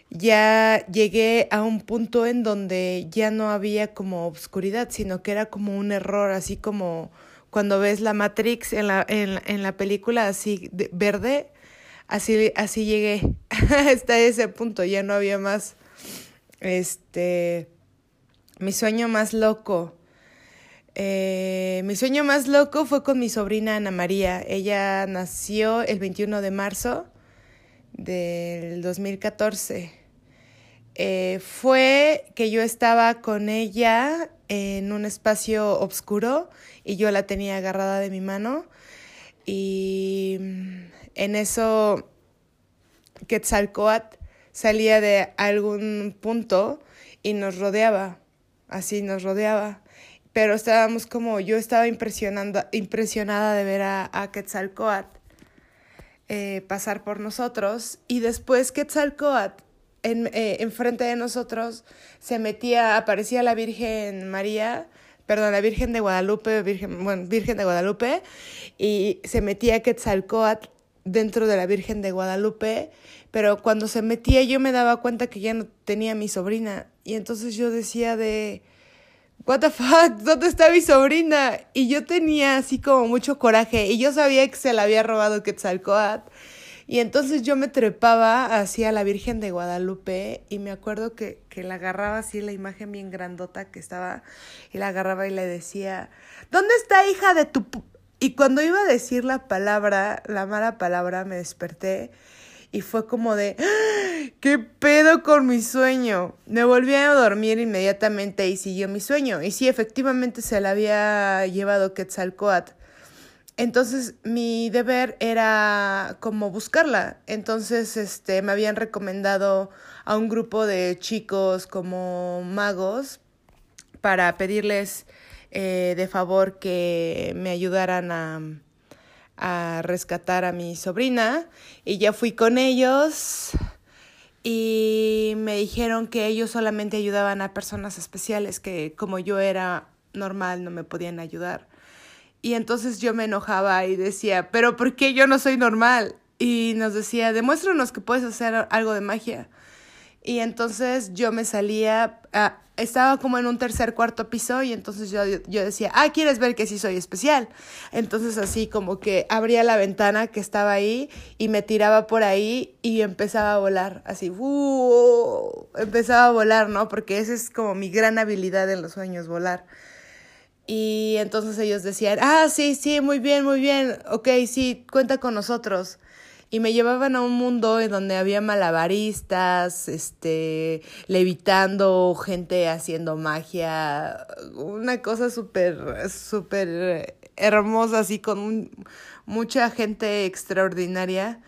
ya llegué a un punto en donde ya no había como obscuridad, sino que era como un error, así como cuando ves la Matrix en la, en, en la película así de- verde, así, así llegué hasta ese punto, ya no había más. Este, mi sueño más loco. Eh, mi sueño más loco fue con mi sobrina Ana María. Ella nació el 21 de marzo del 2014. Eh, fue que yo estaba con ella en un espacio oscuro y yo la tenía agarrada de mi mano y mm, en eso Quetzalcoatl salía de algún punto y nos rodeaba, así nos rodeaba. Pero estábamos como, yo estaba impresionando, impresionada de ver a, a Quetzalcoatl eh, pasar por nosotros y después Quetzalcoatl eh, enfrente de nosotros se metía, aparecía la Virgen María, perdón, la Virgen de Guadalupe, Virgen, bueno, Virgen de Guadalupe, y se metía Quetzalcoatl dentro de la Virgen de Guadalupe, pero cuando se metía yo me daba cuenta que ya no tenía mi sobrina, y entonces yo decía de, what the fuck, ¿dónde está mi sobrina? Y yo tenía así como mucho coraje, y yo sabía que se la había robado Quetzalcoatl, y entonces yo me trepaba hacia la Virgen de Guadalupe y me acuerdo que, que la agarraba así la imagen bien grandota que estaba y la agarraba y le decía, ¿dónde está hija de tu... pu-?" Y cuando iba a decir la palabra, la mala palabra, me desperté y fue como de, "¡Ah! ¿qué pedo con mi sueño? Me volví a dormir inmediatamente y siguió mi sueño. Y sí, efectivamente se la había llevado Quetzalcoatl. Entonces mi deber era como buscarla. Entonces este me habían recomendado a un grupo de chicos como magos para pedirles eh, de favor que me ayudaran a, a rescatar a mi sobrina. Y ya fui con ellos y me dijeron que ellos solamente ayudaban a personas especiales que como yo era normal no me podían ayudar. Y entonces yo me enojaba y decía, pero ¿por qué yo no soy normal? Y nos decía, demuéstranos que puedes hacer algo de magia. Y entonces yo me salía, ah, estaba como en un tercer, cuarto piso y entonces yo, yo decía, ah, ¿quieres ver que sí soy especial? Entonces así como que abría la ventana que estaba ahí y me tiraba por ahí y empezaba a volar, así, ¡uh! empezaba a volar, ¿no? Porque esa es como mi gran habilidad en los sueños, volar. Y entonces ellos decían, ah, sí, sí, muy bien, muy bien, ok, sí, cuenta con nosotros. Y me llevaban a un mundo en donde había malabaristas, este, levitando, gente haciendo magia, una cosa súper, súper hermosa, así con mucha gente extraordinaria.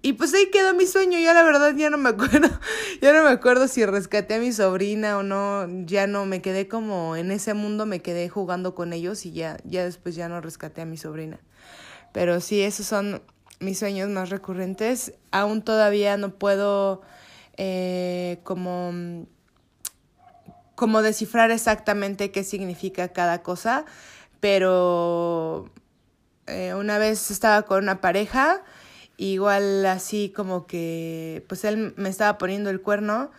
Y pues ahí quedó mi sueño, yo la verdad ya no me acuerdo, ya no me acuerdo si rescaté a mi sobrina o no, ya no, me quedé como en ese mundo, me quedé jugando con ellos y ya, ya después ya no rescaté a mi sobrina. Pero sí, esos son mis sueños más recurrentes. Aún todavía no puedo eh, como, como descifrar exactamente qué significa cada cosa, pero eh, una vez estaba con una pareja, igual así como que, pues él me estaba poniendo el cuerno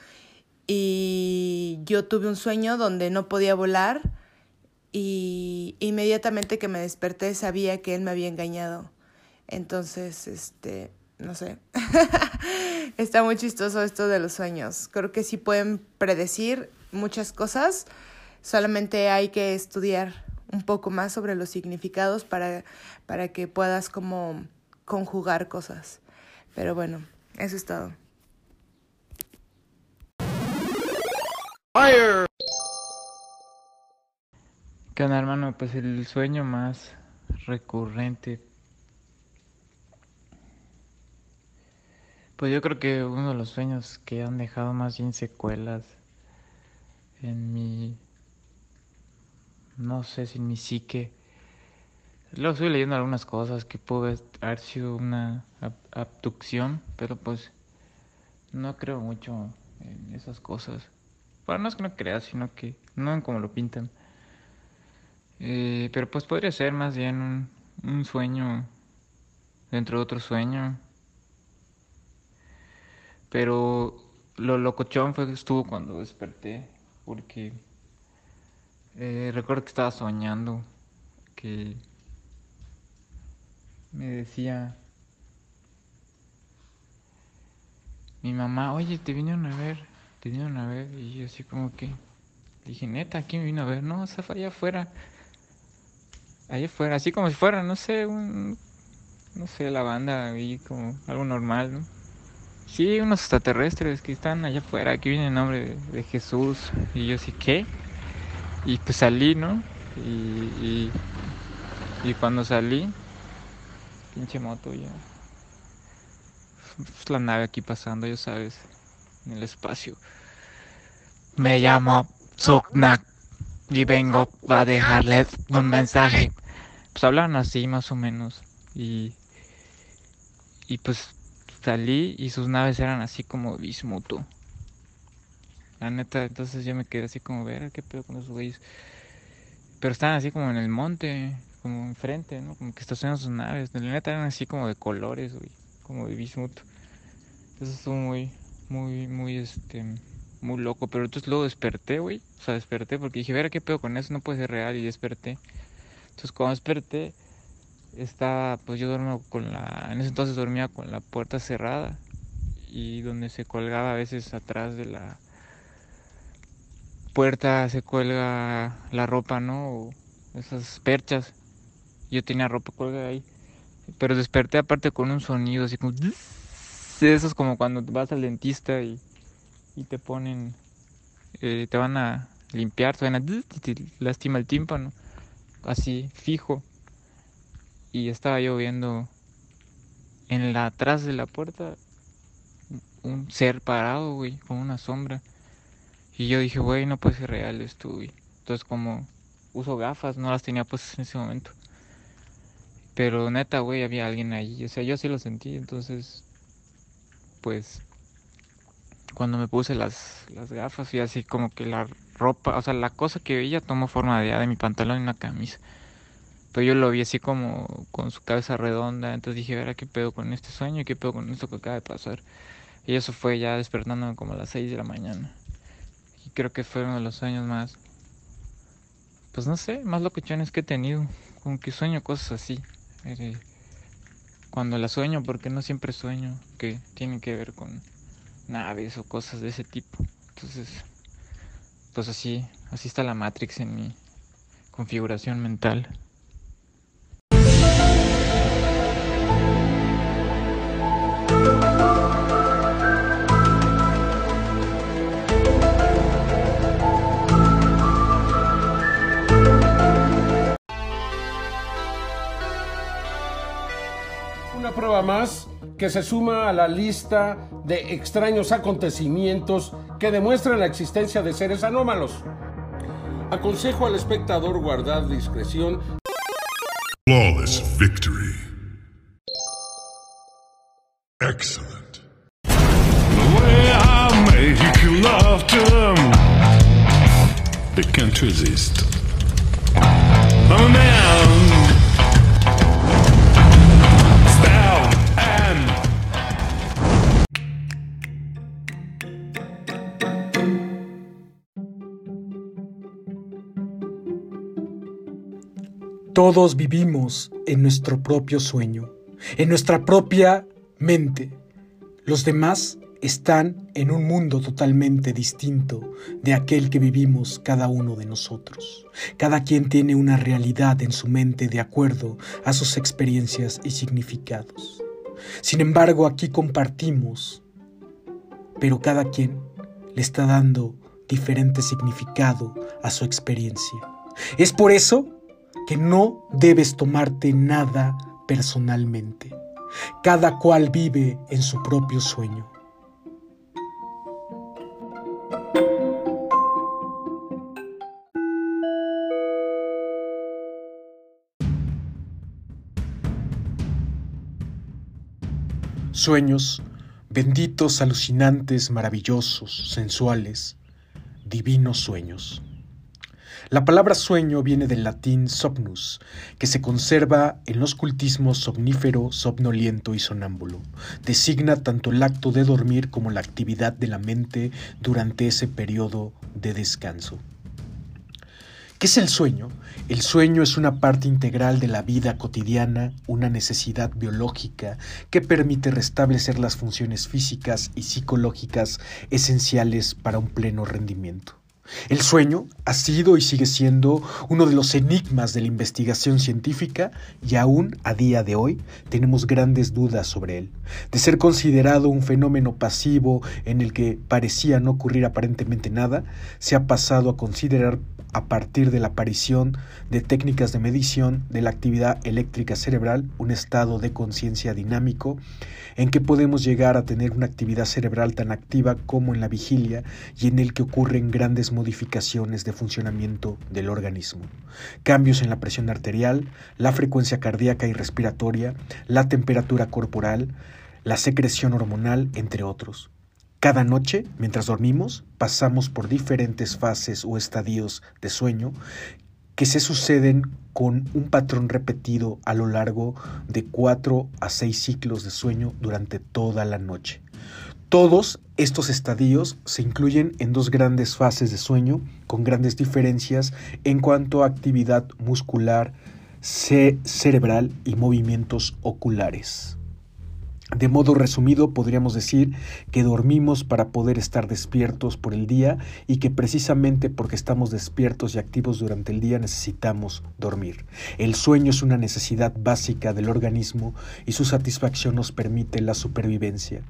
y yo tuve un sueño donde no podía volar y inmediatamente que me desperté sabía que él me había engañado. Entonces, este, no sé. Está muy chistoso esto de los sueños. Creo que sí pueden predecir muchas cosas. Solamente hay que estudiar un poco más sobre los significados para, para que puedas como conjugar cosas. Pero bueno, eso es todo. Fire. ¿Qué onda, hermano? Pues el sueño más recurrente Pues yo creo que uno de los sueños que han dejado más bien secuelas en mi, no sé si en mi psique. Luego estoy leyendo algunas cosas que puede haber sido una abducción, pero pues no creo mucho en esas cosas. Bueno, no es que no crea, sino que no en como lo pintan. Eh, pero pues podría ser más bien un, un sueño dentro de otro sueño pero lo locochón fue que estuvo cuando desperté, porque eh, recuerdo que estaba soñando, que me decía mi mamá, oye, te vinieron a ver, te vinieron a ver, y yo así como que dije, neta, ¿quién me vino a ver? No, se fue allá afuera, allá afuera, así como si fuera, no sé, un, no sé, la banda, y como algo normal, ¿no? Sí, unos extraterrestres que están allá afuera, aquí viene el nombre de, Jesús. Y yo sí, ¿qué? Y pues salí, ¿no? Y, y, cuando salí, pinche moto ya. Pues la nave aquí pasando, ya sabes, en el espacio. Me llamo Zuknak y vengo a dejarles un mensaje. Pues hablan así más o menos. Y, y pues salí y sus naves eran así como bismuto. La neta, entonces yo me quedé así como, ver, qué pedo con esos güeyes. Pero estaban así como en el monte, como enfrente, ¿no? Como que estacionan sus naves. La neta eran así como de colores, güey, como de bismuto. Eso estuvo muy, muy, muy, este, muy loco. Pero entonces luego desperté, güey. O sea, desperté porque dije, ver, qué pedo con eso, no puede ser real. Y desperté. Entonces cuando desperté, estaba, pues yo duermo con la, en ese entonces dormía con la puerta cerrada y donde se colgaba a veces atrás de la puerta se cuelga la ropa, ¿no? O esas perchas. Yo tenía ropa colgada ahí. Pero desperté aparte con un sonido así como... Eso es como cuando vas al dentista y, y te ponen... Eh, te van a limpiar, te van a... Lastima el tímpano. Así, fijo y estaba yo viendo en la atrás de la puerta un ser parado, güey, con una sombra. Y yo dije, güey, no puede ser real esto, güey. Entonces como uso gafas, no las tenía pues en ese momento. Pero neta, güey, había alguien ahí. O sea, yo sí lo sentí, entonces, pues, cuando me puse las, las gafas y así como que la ropa, o sea, la cosa que veía tomó forma de, de mi pantalón y una camisa. Pero yo lo vi así como con su cabeza redonda, entonces dije, a ver, ¿qué pedo con este sueño? ¿Qué pedo con esto que acaba de pasar? Y eso fue ya despertándome como a las 6 de la mañana. Y creo que fue uno de los sueños más, pues no sé, más locochones que he tenido. Como que sueño cosas así. Eh, cuando la sueño, porque no siempre sueño, que tiene que ver con naves o cosas de ese tipo. Entonces, pues así, así está la Matrix en mi configuración mental. Prueba más que se suma a la lista de extraños acontecimientos que demuestran la existencia de seres anómalos. Aconsejo al espectador guardar discreción. Excellent. Todos vivimos en nuestro propio sueño, en nuestra propia mente. Los demás están en un mundo totalmente distinto de aquel que vivimos cada uno de nosotros. Cada quien tiene una realidad en su mente de acuerdo a sus experiencias y significados. Sin embargo, aquí compartimos, pero cada quien le está dando diferente significado a su experiencia. Es por eso que no debes tomarte nada personalmente. Cada cual vive en su propio sueño. Sueños, benditos, alucinantes, maravillosos, sensuales, divinos sueños. La palabra sueño viene del latín somnus, que se conserva en los cultismos somnífero, somnoliento y sonámbulo. Designa tanto el acto de dormir como la actividad de la mente durante ese periodo de descanso. ¿Qué es el sueño? El sueño es una parte integral de la vida cotidiana, una necesidad biológica que permite restablecer las funciones físicas y psicológicas esenciales para un pleno rendimiento. El sueño ha sido y sigue siendo uno de los enigmas de la investigación científica y aún a día de hoy tenemos grandes dudas sobre él. De ser considerado un fenómeno pasivo en el que parecía no ocurrir aparentemente nada, se ha pasado a considerar a partir de la aparición de técnicas de medición de la actividad eléctrica cerebral un estado de conciencia dinámico en que podemos llegar a tener una actividad cerebral tan activa como en la vigilia y en el que ocurren grandes modificaciones de funcionamiento del organismo. Cambios en la presión arterial, la frecuencia cardíaca y respiratoria, la temperatura corporal, la secreción hormonal, entre otros. Cada noche, mientras dormimos, pasamos por diferentes fases o estadios de sueño que se suceden con un patrón repetido a lo largo de 4 a 6 ciclos de sueño durante toda la noche. Todos estos estadios se incluyen en dos grandes fases de sueño con grandes diferencias en cuanto a actividad muscular, cerebral y movimientos oculares. De modo resumido, podríamos decir que dormimos para poder estar despiertos por el día y que precisamente porque estamos despiertos y activos durante el día necesitamos dormir. El sueño es una necesidad básica del organismo y su satisfacción nos permite la supervivencia.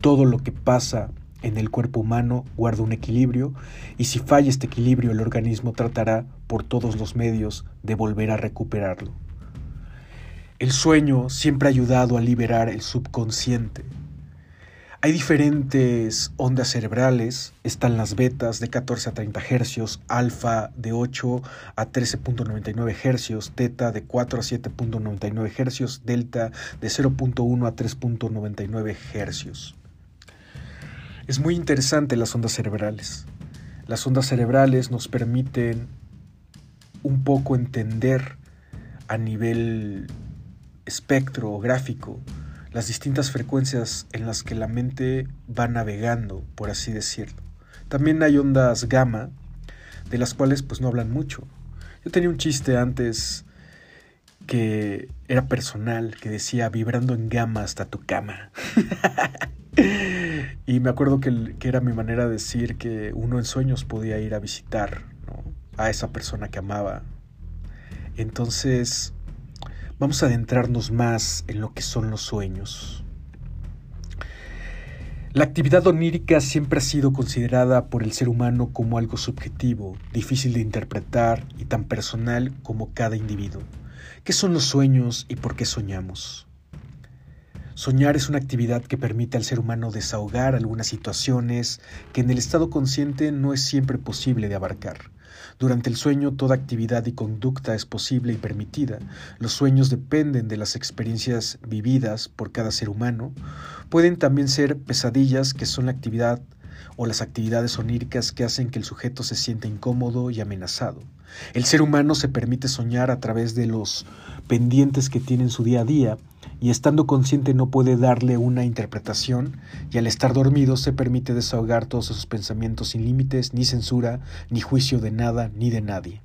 Todo lo que pasa en el cuerpo humano guarda un equilibrio y si falla este equilibrio el organismo tratará por todos los medios de volver a recuperarlo. El sueño siempre ha ayudado a liberar el subconsciente. Hay diferentes ondas cerebrales, están las betas de 14 a 30 Hz, alfa de 8 a 13.99 Hz, teta de 4 a 7.99 Hz, delta de 0.1 a 3.99 Hz. Es muy interesante las ondas cerebrales. Las ondas cerebrales nos permiten un poco entender a nivel espectro gráfico las distintas frecuencias en las que la mente va navegando, por así decirlo. También hay ondas gamma, de las cuales pues no hablan mucho. Yo tenía un chiste antes que era personal, que decía vibrando en gamma hasta tu cama. y me acuerdo que, que, era mi manera de decir que uno en sueños podía ir a visitar a esa persona que amaba. Entonces, vamos a adentrarnos más en lo que son los sueños. La actividad onírica siempre ha sido considerada por el ser humano como algo subjetivo, difícil de interpretar y tan personal como cada individuo. ¿Qué son los sueños y por qué soñamos? Soñar es una actividad que permite al ser humano desahogar algunas situaciones que en el estado consciente no es siempre posible de abarcar. Durante el sueño toda actividad y conducta es posible y permitida. Los sueños dependen de las experiencias vividas por cada ser humano. Pueden también ser pesadillas que son la actividad o las actividades oníricas que hacen que el sujeto se sienta incómodo y amenazado. El ser humano se permite soñar a través de los pendientes que tiene en su día a día y estando consciente no puede darle una interpretación y al estar dormido se permite desahogar todos esos pensamientos sin límites, ni censura, ni juicio de nada ni de nadie.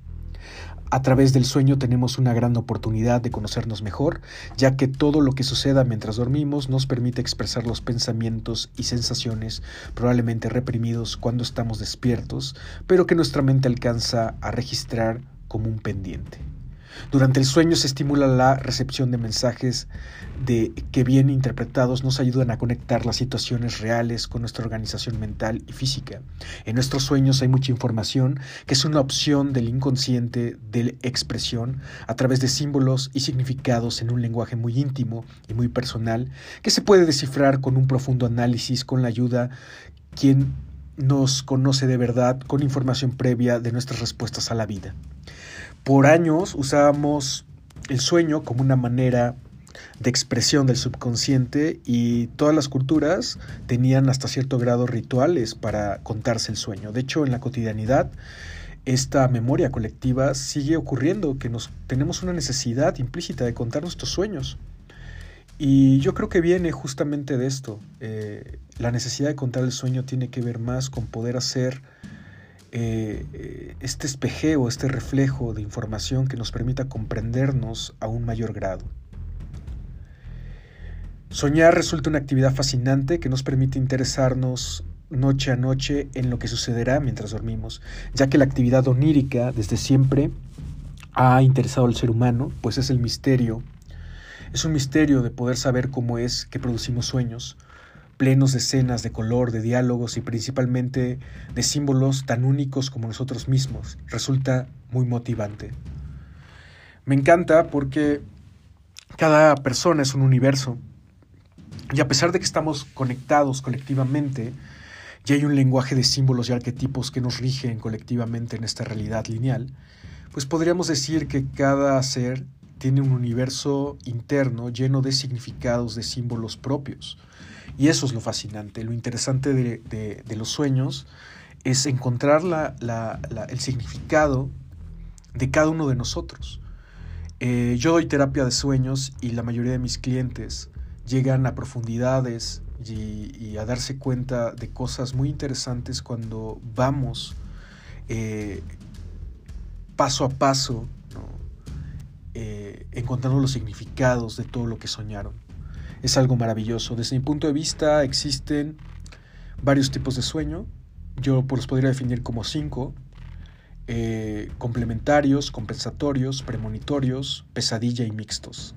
A través del sueño tenemos una gran oportunidad de conocernos mejor, ya que todo lo que suceda mientras dormimos nos permite expresar los pensamientos y sensaciones probablemente reprimidos cuando estamos despiertos, pero que nuestra mente alcanza a registrar como un pendiente. Durante el sueño se estimula la recepción de mensajes que bien interpretados nos ayudan a conectar las situaciones reales con nuestra organización mental y física. En nuestros sueños hay mucha información que es una opción del inconsciente de expresión a través de símbolos y significados en un lenguaje muy íntimo y muy personal que se puede descifrar con un profundo análisis con la ayuda quien nos conoce de verdad con información previa de nuestras respuestas a la vida. Por años usábamos el sueño como una manera de expresión del subconsciente y todas las culturas tenían hasta cierto grado rituales para contarse el sueño. De hecho, en la cotidianidad, esta memoria colectiva sigue ocurriendo, que nos tenemos una necesidad implícita de contar nuestros sueños. Y yo creo que viene justamente de esto. Eh, la necesidad de contar el sueño tiene que ver más con poder hacer eh, este espejeo, este reflejo de información que nos permita comprendernos a un mayor grado. Soñar resulta una actividad fascinante que nos permite interesarnos noche a noche en lo que sucederá mientras dormimos, ya que la actividad onírica desde siempre ha interesado al ser humano, pues es el misterio, es un misterio de poder saber cómo es que producimos sueños, plenos de escenas de color, de diálogos y principalmente de símbolos tan únicos como nosotros mismos, resulta muy motivante. Me encanta porque cada persona es un universo y a pesar de que estamos conectados colectivamente, y hay un lenguaje de símbolos y arquetipos que nos rigen colectivamente en esta realidad lineal, pues podríamos decir que cada ser tiene un universo interno lleno de significados, de símbolos propios. Y eso es lo fascinante, lo interesante de, los sueños es encontrar el significado de cada uno de nosotros. Eh, yo doy terapia de sueños y la mayoría de mis clientes llegan a profundidades y, a darse cuenta de cosas muy interesantes cuando vamos eh, paso a paso eh, encontrando los significados de todo lo que soñaron es algo maravilloso. Desde mi punto de vista existen varios tipos de sueño. Yo los podría definir como cinco. Eh, complementarios, compensatorios, premonitorios, pesadilla y mixtos.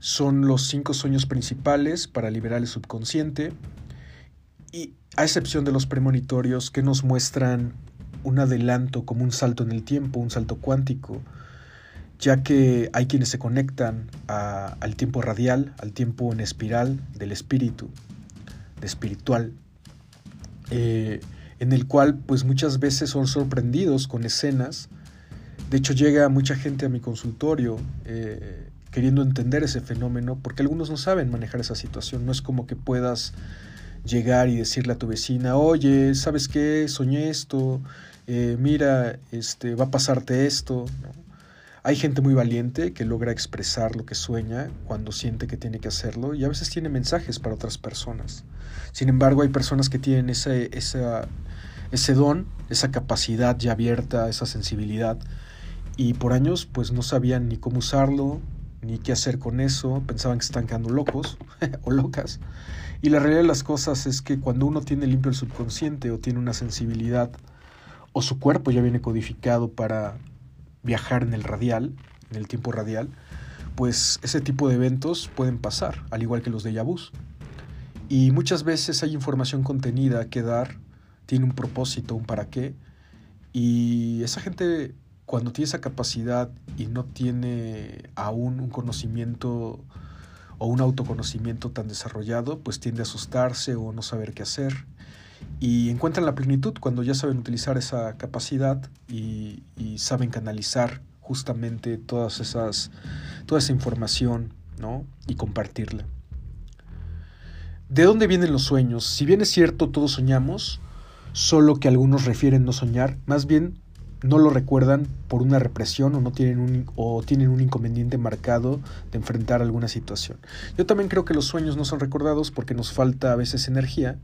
Son los cinco sueños principales para liberar el subconsciente y a excepción de los premonitorios que nos muestran un adelanto como un salto en el tiempo, un salto cuántico, ya que hay quienes se conectan al tiempo radial, al tiempo en espiral del espíritu, de espiritual, eh, en el cual pues muchas veces son sorprendidos con escenas. De hecho llega mucha gente a mi consultorio eh, queriendo entender ese fenómeno, porque algunos no saben manejar esa situación. No es como que puedas llegar y decirle a tu vecina, oye, ¿sabes qué? Soñé esto, eh, mira, este, va a pasarte esto. Hay gente muy valiente que logra expresar lo que sueña cuando siente que tiene que hacerlo y a veces tiene mensajes para otras personas. Sin embargo, hay personas que tienen ese, esa, ese don, esa capacidad ya abierta, esa sensibilidad y por años pues no sabían ni cómo usarlo, ni qué hacer con eso, pensaban que están quedando locos o locas. Y la realidad de las cosas es que cuando uno tiene limpio el subconsciente o tiene una sensibilidad o su cuerpo ya viene codificado para viajar en el radial, en el tiempo radial, pues ese tipo de eventos pueden pasar, al igual que los de Yabús. Y muchas veces hay información contenida que dar, tiene un propósito, un para qué, y esa gente cuando tiene esa capacidad y no tiene aún un conocimiento o un autoconocimiento tan desarrollado, pues tiende a asustarse o no saber qué hacer. Y encuentran la plenitud cuando ya saben utilizar esa capacidad y, y saben canalizar justamente todas esas, toda esa información ¿no? y compartirla. ¿De dónde vienen los sueños? Si bien es cierto, todos soñamos, solo que algunos refieren no soñar, más bien no lo recuerdan por una represión o no tienen un, o tienen un inconveniente marcado de enfrentar alguna situación. Yo también creo que los sueños no son recordados porque nos falta a veces energía.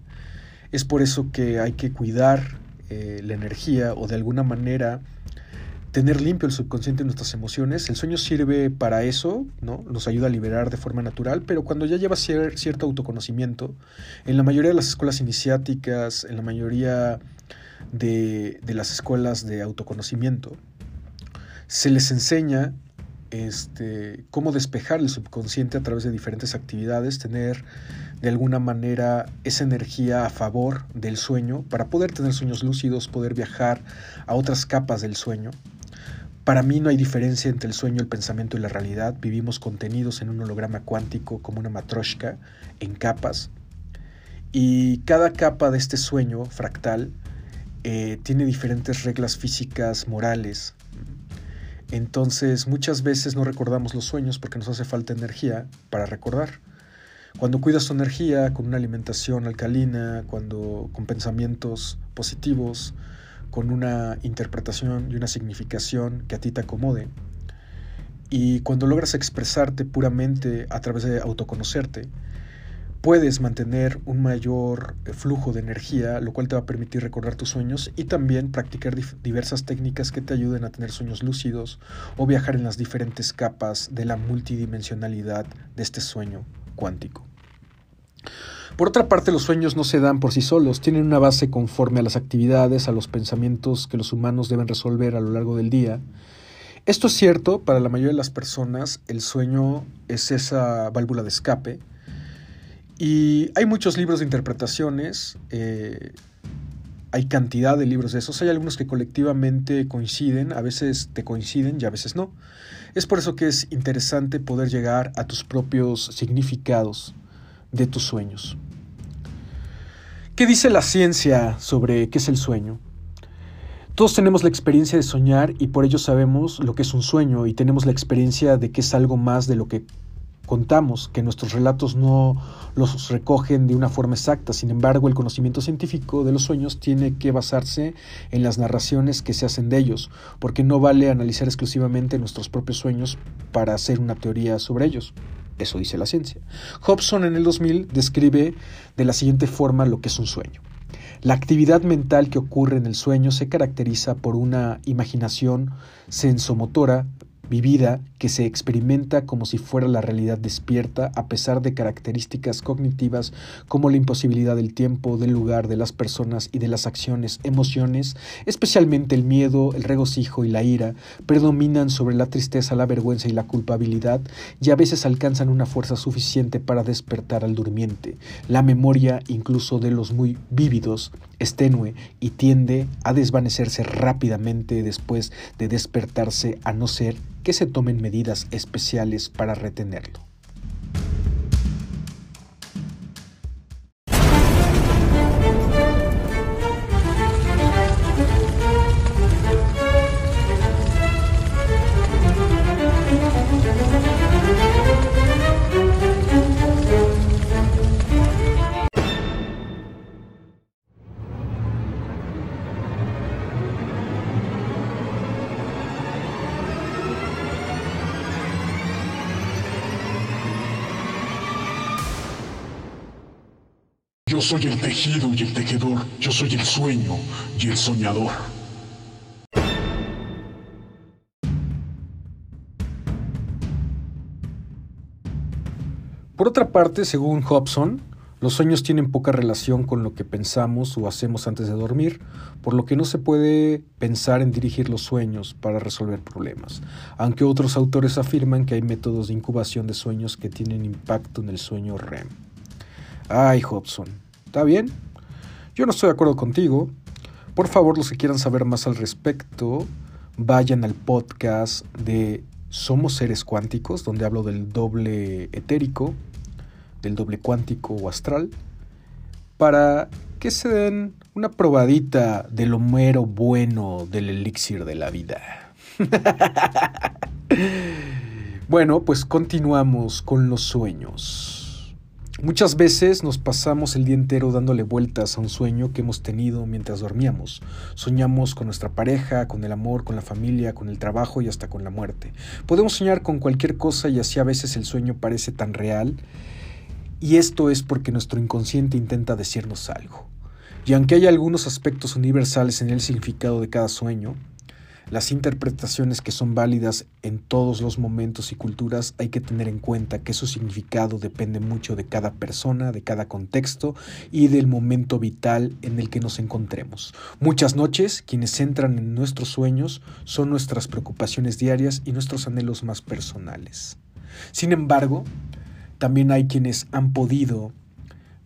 Es por eso que hay que cuidar eh, la energía o de alguna manera tener limpio el subconsciente de nuestras emociones. El sueño sirve para eso, ¿no? Nos ayuda a liberar de forma natural, pero cuando ya lleva cierto autoconocimiento, en la mayoría de las escuelas iniciáticas, en la mayoría de, las escuelas de autoconocimiento, se les enseña este, cómo despejar el subconsciente a través de diferentes actividades, tener de alguna manera esa energía a favor del sueño para poder tener sueños lúcidos, poder viajar a otras capas del sueño. Para mí no hay diferencia entre el sueño, el pensamiento y la realidad. Vivimos contenidos en un holograma cuántico como una matroshka en capas. Y cada capa de este sueño fractal eh, tiene diferentes reglas físicas, morales. Entonces muchas veces no recordamos los sueños porque nos hace falta energía para recordar. Cuando cuidas tu energía con una alimentación alcalina, cuando con pensamientos positivos, con una interpretación y una significación que a ti te acomode, y cuando logras expresarte puramente a través de autoconocerte, puedes mantener un mayor flujo de energía, lo cual te va a permitir recordar tus sueños y también practicar diversas técnicas que te ayuden a tener sueños lúcidos o viajar en las diferentes capas de la multidimensionalidad de este sueño cuántico. Por otra parte, los sueños no se dan por sí solos, tienen una base conforme a las actividades, a los pensamientos que los humanos deben resolver a lo largo del día. Esto es cierto, para la mayoría de las personas el sueño es esa válvula de escape, y hay muchos libros de interpretaciones, eh, hay cantidad de libros de esos, hay algunos que colectivamente coinciden, a veces te coinciden y a veces no. Es por eso que es interesante poder llegar a tus propios significados de tus sueños. ¿Qué dice la ciencia sobre qué es el sueño? Todos tenemos la experiencia de soñar y por ello sabemos lo que es un sueño y tenemos la experiencia de que es algo más de lo que contamos, que nuestros relatos no los recogen de una forma exacta. Sin embargo, el conocimiento científico de los sueños tiene que basarse en las narraciones que se hacen de ellos, porque no vale analizar exclusivamente nuestros propios sueños para hacer una teoría sobre ellos. Eso dice la ciencia. Hobson en el 2000 describe de la siguiente forma lo que es un sueño. La actividad mental que ocurre en el sueño se caracteriza por una imaginación sensomotora vivida que se experimenta como si fuera la realidad despierta a pesar de características cognitivas como la imposibilidad del tiempo, del lugar, de las personas y de las acciones, emociones, especialmente el miedo, el regocijo y la ira, predominan sobre la tristeza, la vergüenza y la culpabilidad y a veces alcanzan una fuerza suficiente para despertar al durmiente. La memoria, incluso de los muy vívidos, es tenue y tiende a desvanecerse rápidamente después de despertarse a no ser que se tomen medidas especiales para retenerlo. Tejido y el tejedor. Yo soy el sueño y el soñador. Por otra parte, según Hobson, los sueños tienen poca relación con lo que pensamos o hacemos antes de dormir, por lo que no se puede pensar en dirigir los sueños para resolver problemas, aunque otros autores afirman que hay métodos de incubación de sueños que tienen impacto en el sueño REM. Ay, Hobson, ¿está bien? Yo no estoy de acuerdo contigo. Por favor, los que quieran saber más al respecto, vayan al podcast de Somos seres cuánticos, donde hablo del doble etérico, del doble cuántico o astral, para que se den una probadita de lo mero bueno del elixir de la vida. bueno, pues continuamos con los sueños. Muchas veces nos pasamos el día entero dándole vueltas a un sueño que hemos tenido mientras dormíamos. Soñamos con nuestra pareja, con el amor, con la familia, con el trabajo y hasta con la muerte. Podemos soñar con cualquier cosa y así a veces el sueño parece tan real y esto es porque nuestro inconsciente intenta decirnos algo. Y aunque hay algunos aspectos universales en el significado de cada sueño, las interpretaciones que son válidas en todos los momentos y culturas hay que tener en cuenta que su significado depende mucho de cada persona, de cada contexto y del momento vital en el que nos encontremos. Muchas noches quienes entran en nuestros sueños son nuestras preocupaciones diarias y nuestros anhelos más personales. Sin embargo, también hay quienes han podido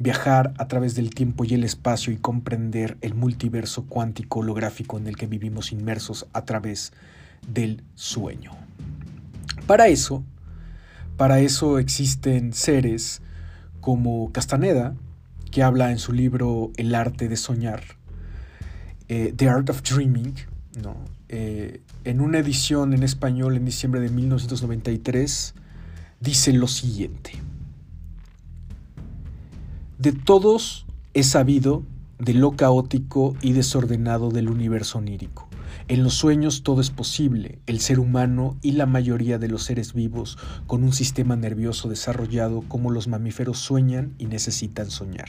viajar a través del tiempo y el espacio y comprender el multiverso cuántico holográfico en el que vivimos inmersos a través del sueño. Para eso, para eso existen seres como Castaneda, que habla en su libro El arte de soñar, eh, The Art of Dreaming, ¿no? Eh, en una edición en español en diciembre de 1993, dice lo siguiente. De todos he sabido de lo caótico y desordenado del universo onírico. En los sueños todo es posible, el ser humano y la mayoría de los seres vivos con un sistema nervioso desarrollado como los mamíferos sueñan y necesitan soñar.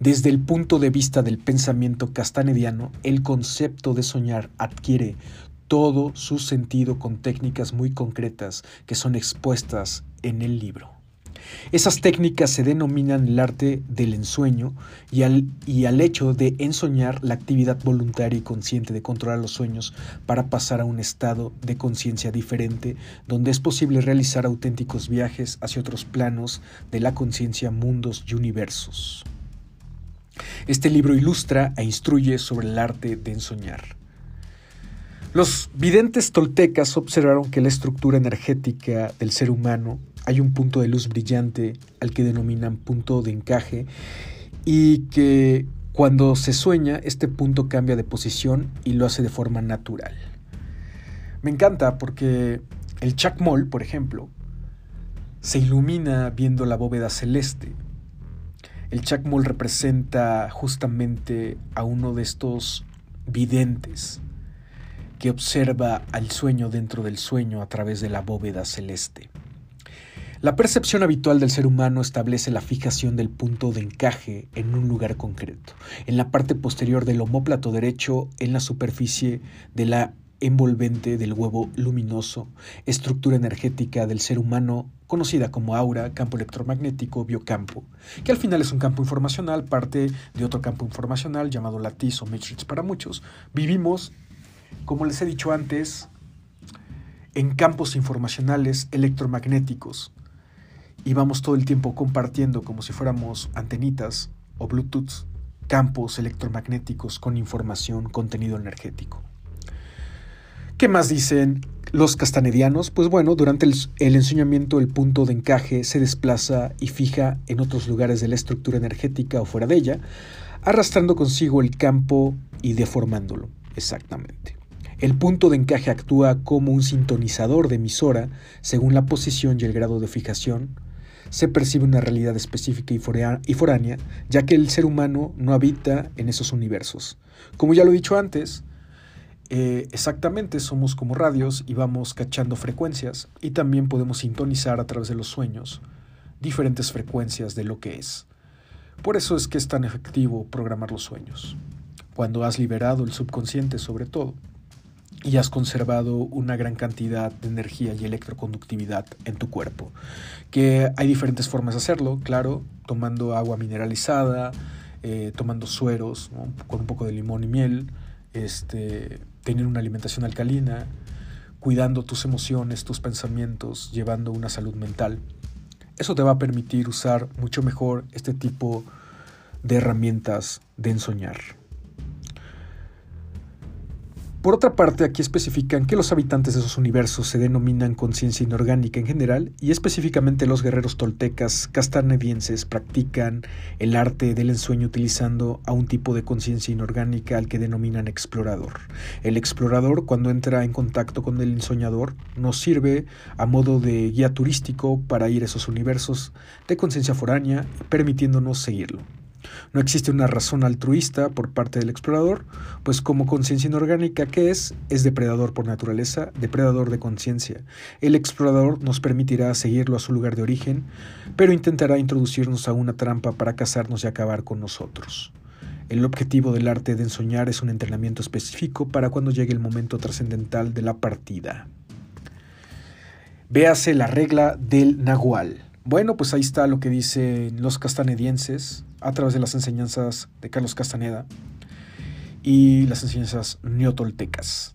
Desde el punto de vista del pensamiento castanediano, el concepto de soñar adquiere todo su sentido con técnicas muy concretas que son expuestas en el libro. Esas técnicas se denominan el arte del ensueño y al, y al, hecho de ensoñar la actividad voluntaria y consciente de controlar los sueños para pasar a un estado de conciencia diferente donde es posible realizar auténticos viajes hacia otros planos de la conciencia, mundos y universos. Este libro ilustra e instruye sobre el arte de ensoñar. Los videntes toltecas observaron que la estructura energética del ser humano hay un punto de luz brillante al que denominan punto de encaje y que cuando se sueña este punto cambia de posición y lo hace de forma natural. Me encanta porque el chacmol, por ejemplo, se ilumina viendo la bóveda celeste. El chacmol representa justamente a uno de estos videntes que observa al sueño dentro del sueño a través de la bóveda celeste. La percepción habitual del ser humano establece la fijación del punto de encaje en un lugar concreto, en la parte posterior del homóplato derecho, en la superficie de la envolvente del huevo luminoso, estructura energética del ser humano conocida como aura, campo electromagnético, biocampo, que al final es un campo informacional, parte de otro campo informacional llamado lattice o matrix para muchos. Vivimos como les he dicho antes, en campos informacionales electromagnéticos y vamos todo el tiempo compartiendo como si fuéramos antenitas o Bluetooth campos electromagnéticos con información, contenido energético. ¿Qué más dicen los castanedianos? Pues bueno, durante el, el, enseñamiento el punto de encaje se desplaza y fija en otros lugares de la estructura energética o fuera de ella, arrastrando consigo el campo y deformándolo. Exactamente. El punto de encaje actúa como un sintonizador de emisora según la posición y el grado de fijación. Se percibe una realidad específica y foránea, ya que el ser humano no habita en esos universos. Como ya lo he dicho antes, eh, exactamente somos como radios y vamos cachando frecuencias y también podemos sintonizar a través de los sueños diferentes frecuencias de lo que es. Por eso es que es tan efectivo programar los sueños, cuando has liberado el subconsciente sobre todo y has conservado una gran cantidad de energía y electroconductividad en tu cuerpo. Que hay diferentes formas de hacerlo, claro, tomando agua mineralizada, eh, tomando sueros con un poco de limón y miel, este, tener una alimentación alcalina, cuidando tus emociones, tus pensamientos, llevando una salud mental. Eso te va a permitir usar mucho mejor este tipo de herramientas de ensoñar. Por otra parte, aquí especifican que los habitantes de esos universos se denominan conciencia inorgánica en general y específicamente los guerreros toltecas castanedienses practican el arte del ensueño utilizando a un tipo de conciencia inorgánica al que denominan explorador. El explorador, cuando entra en contacto con el ensoñador, nos sirve a modo de guía turístico para ir a esos universos de conciencia foránea, permitiéndonos seguirlo. No existe una razón altruista por parte del explorador, pues como conciencia inorgánica que es, es depredador por naturaleza, depredador de conciencia. El explorador nos permitirá seguirlo a su lugar de origen, pero intentará introducirnos a una trampa para cazarnos y acabar con nosotros. El objetivo del arte de ensoñar es un entrenamiento específico para cuando llegue el momento trascendental de la partida. Véase la regla del Nahual. Bueno, pues ahí está lo que dicen los castanedienses a través de las enseñanzas de Carlos Castaneda y las enseñanzas neotoltecas.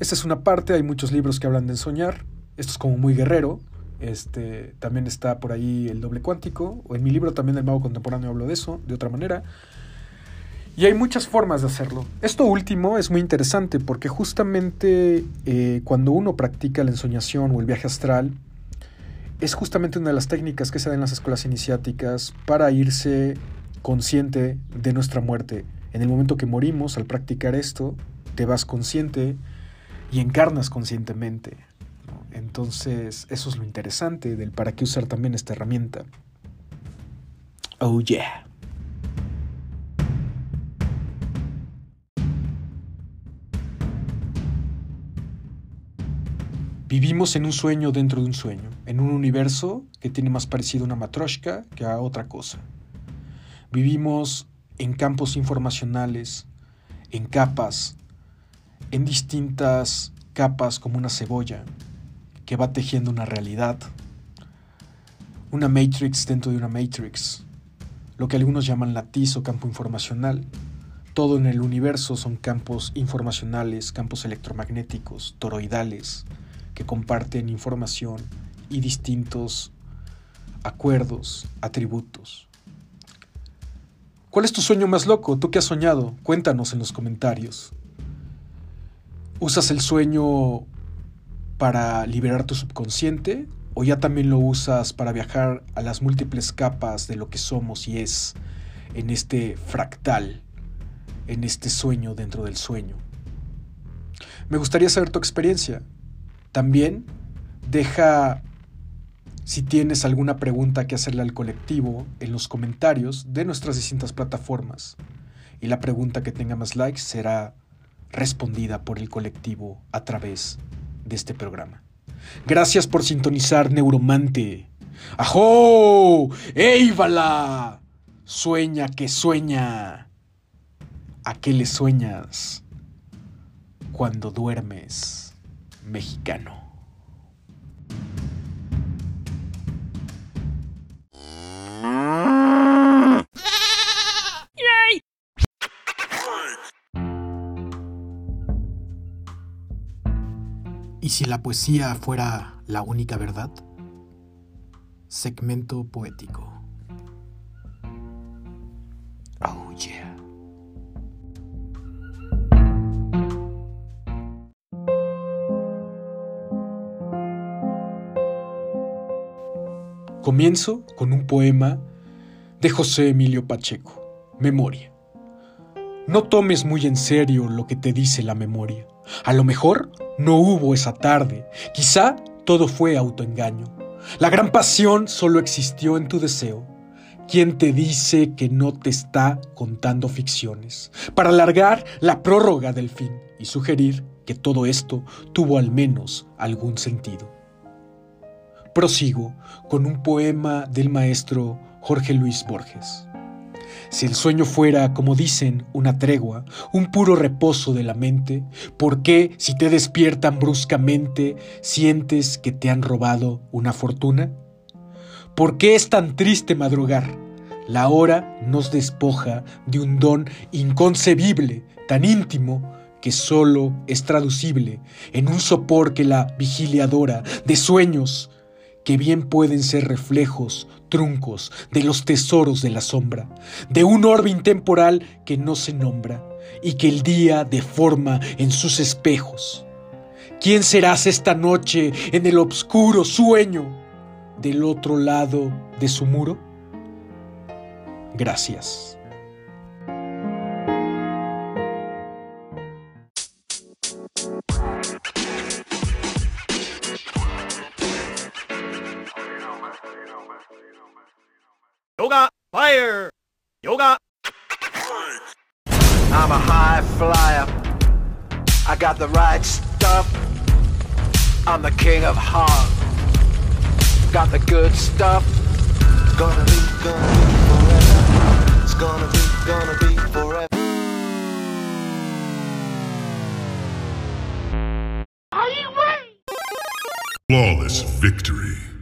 Esta es una parte, hay muchos libros que hablan de ensoñar. Esto es como muy guerrero. Este, también está por ahí el doble cuántico. En mi libro también El mago contemporáneo hablo de eso, de otra manera. Y hay muchas formas de hacerlo. Esto último es muy interesante porque justamente eh, cuando uno practica la ensoñación o el viaje astral, es justamente una de las técnicas que se dan en las escuelas iniciáticas para irse consciente de nuestra muerte. En el momento que morimos, al practicar esto, te vas consciente y encarnas conscientemente. Entonces, eso es lo interesante del para qué usar también esta herramienta. Oh yeah. Vivimos en un sueño dentro de un sueño, en un universo que tiene más parecido a una matroshka que a otra cosa. Vivimos en campos informacionales, en capas, en distintas capas como una cebolla que va tejiendo una realidad, una matrix dentro de una matrix, lo que algunos llaman latiz o campo informacional. Todo en el universo son campos informacionales, campos electromagnéticos, toroidales, que comparten información y distintos acuerdos, atributos. ¿Cuál es tu sueño más loco? ¿Tú qué has soñado? Cuéntanos en los comentarios. ¿Usas el sueño para liberar tu subconsciente o ya también lo usas para viajar a las múltiples capas de lo que somos y es en este fractal, en este sueño dentro del sueño? Me gustaría saber tu experiencia. También deja si tienes alguna pregunta que hacerle al colectivo en los comentarios de nuestras distintas plataformas. Y la pregunta que tenga más likes será respondida por el colectivo a través de este programa. Gracias por sintonizar Neuromante. ¡Ajo! ¡Éivala! Sueña que sueña. ¿A qué le sueñas cuando duermes? mexicano. ¿Y si la poesía fuera la única verdad? Segmento poético. Oh yeah. Comienzo con un poema de José Emilio Pacheco, Memoria. No tomes muy en serio lo que te dice la memoria. A lo mejor no hubo esa tarde, quizá todo fue autoengaño. La gran pasión solo existió en tu deseo. ¿Quién te dice que no te está contando ficciones? Para alargar la prórroga del fin y sugerir que todo esto tuvo al menos algún sentido. Prosigo con un poema del maestro Jorge Luis Borges. Si el sueño fuera, como dicen, una tregua, un puro reposo de la mente, ¿por qué, si te despiertan bruscamente, sientes que te han robado una fortuna? ¿Por qué es tan triste madrugar? La hora nos despoja de un don inconcebible, tan íntimo, que solo es traducible en un sopor que la vigiliadora de sueños que bien pueden ser reflejos, truncos de los tesoros de la sombra, de un orbe intemporal que no se nombra y que el día deforma en sus espejos. ¿Quién serás esta noche en el obscuro sueño del otro lado de su muro? Gracias. Fire! Yoga! I'm a high flyer. I got the right stuff. I'm the king of heart. Got the good stuff. It's gonna be, gonna be forever. It's gonna be, gonna be forever. Flawless victory.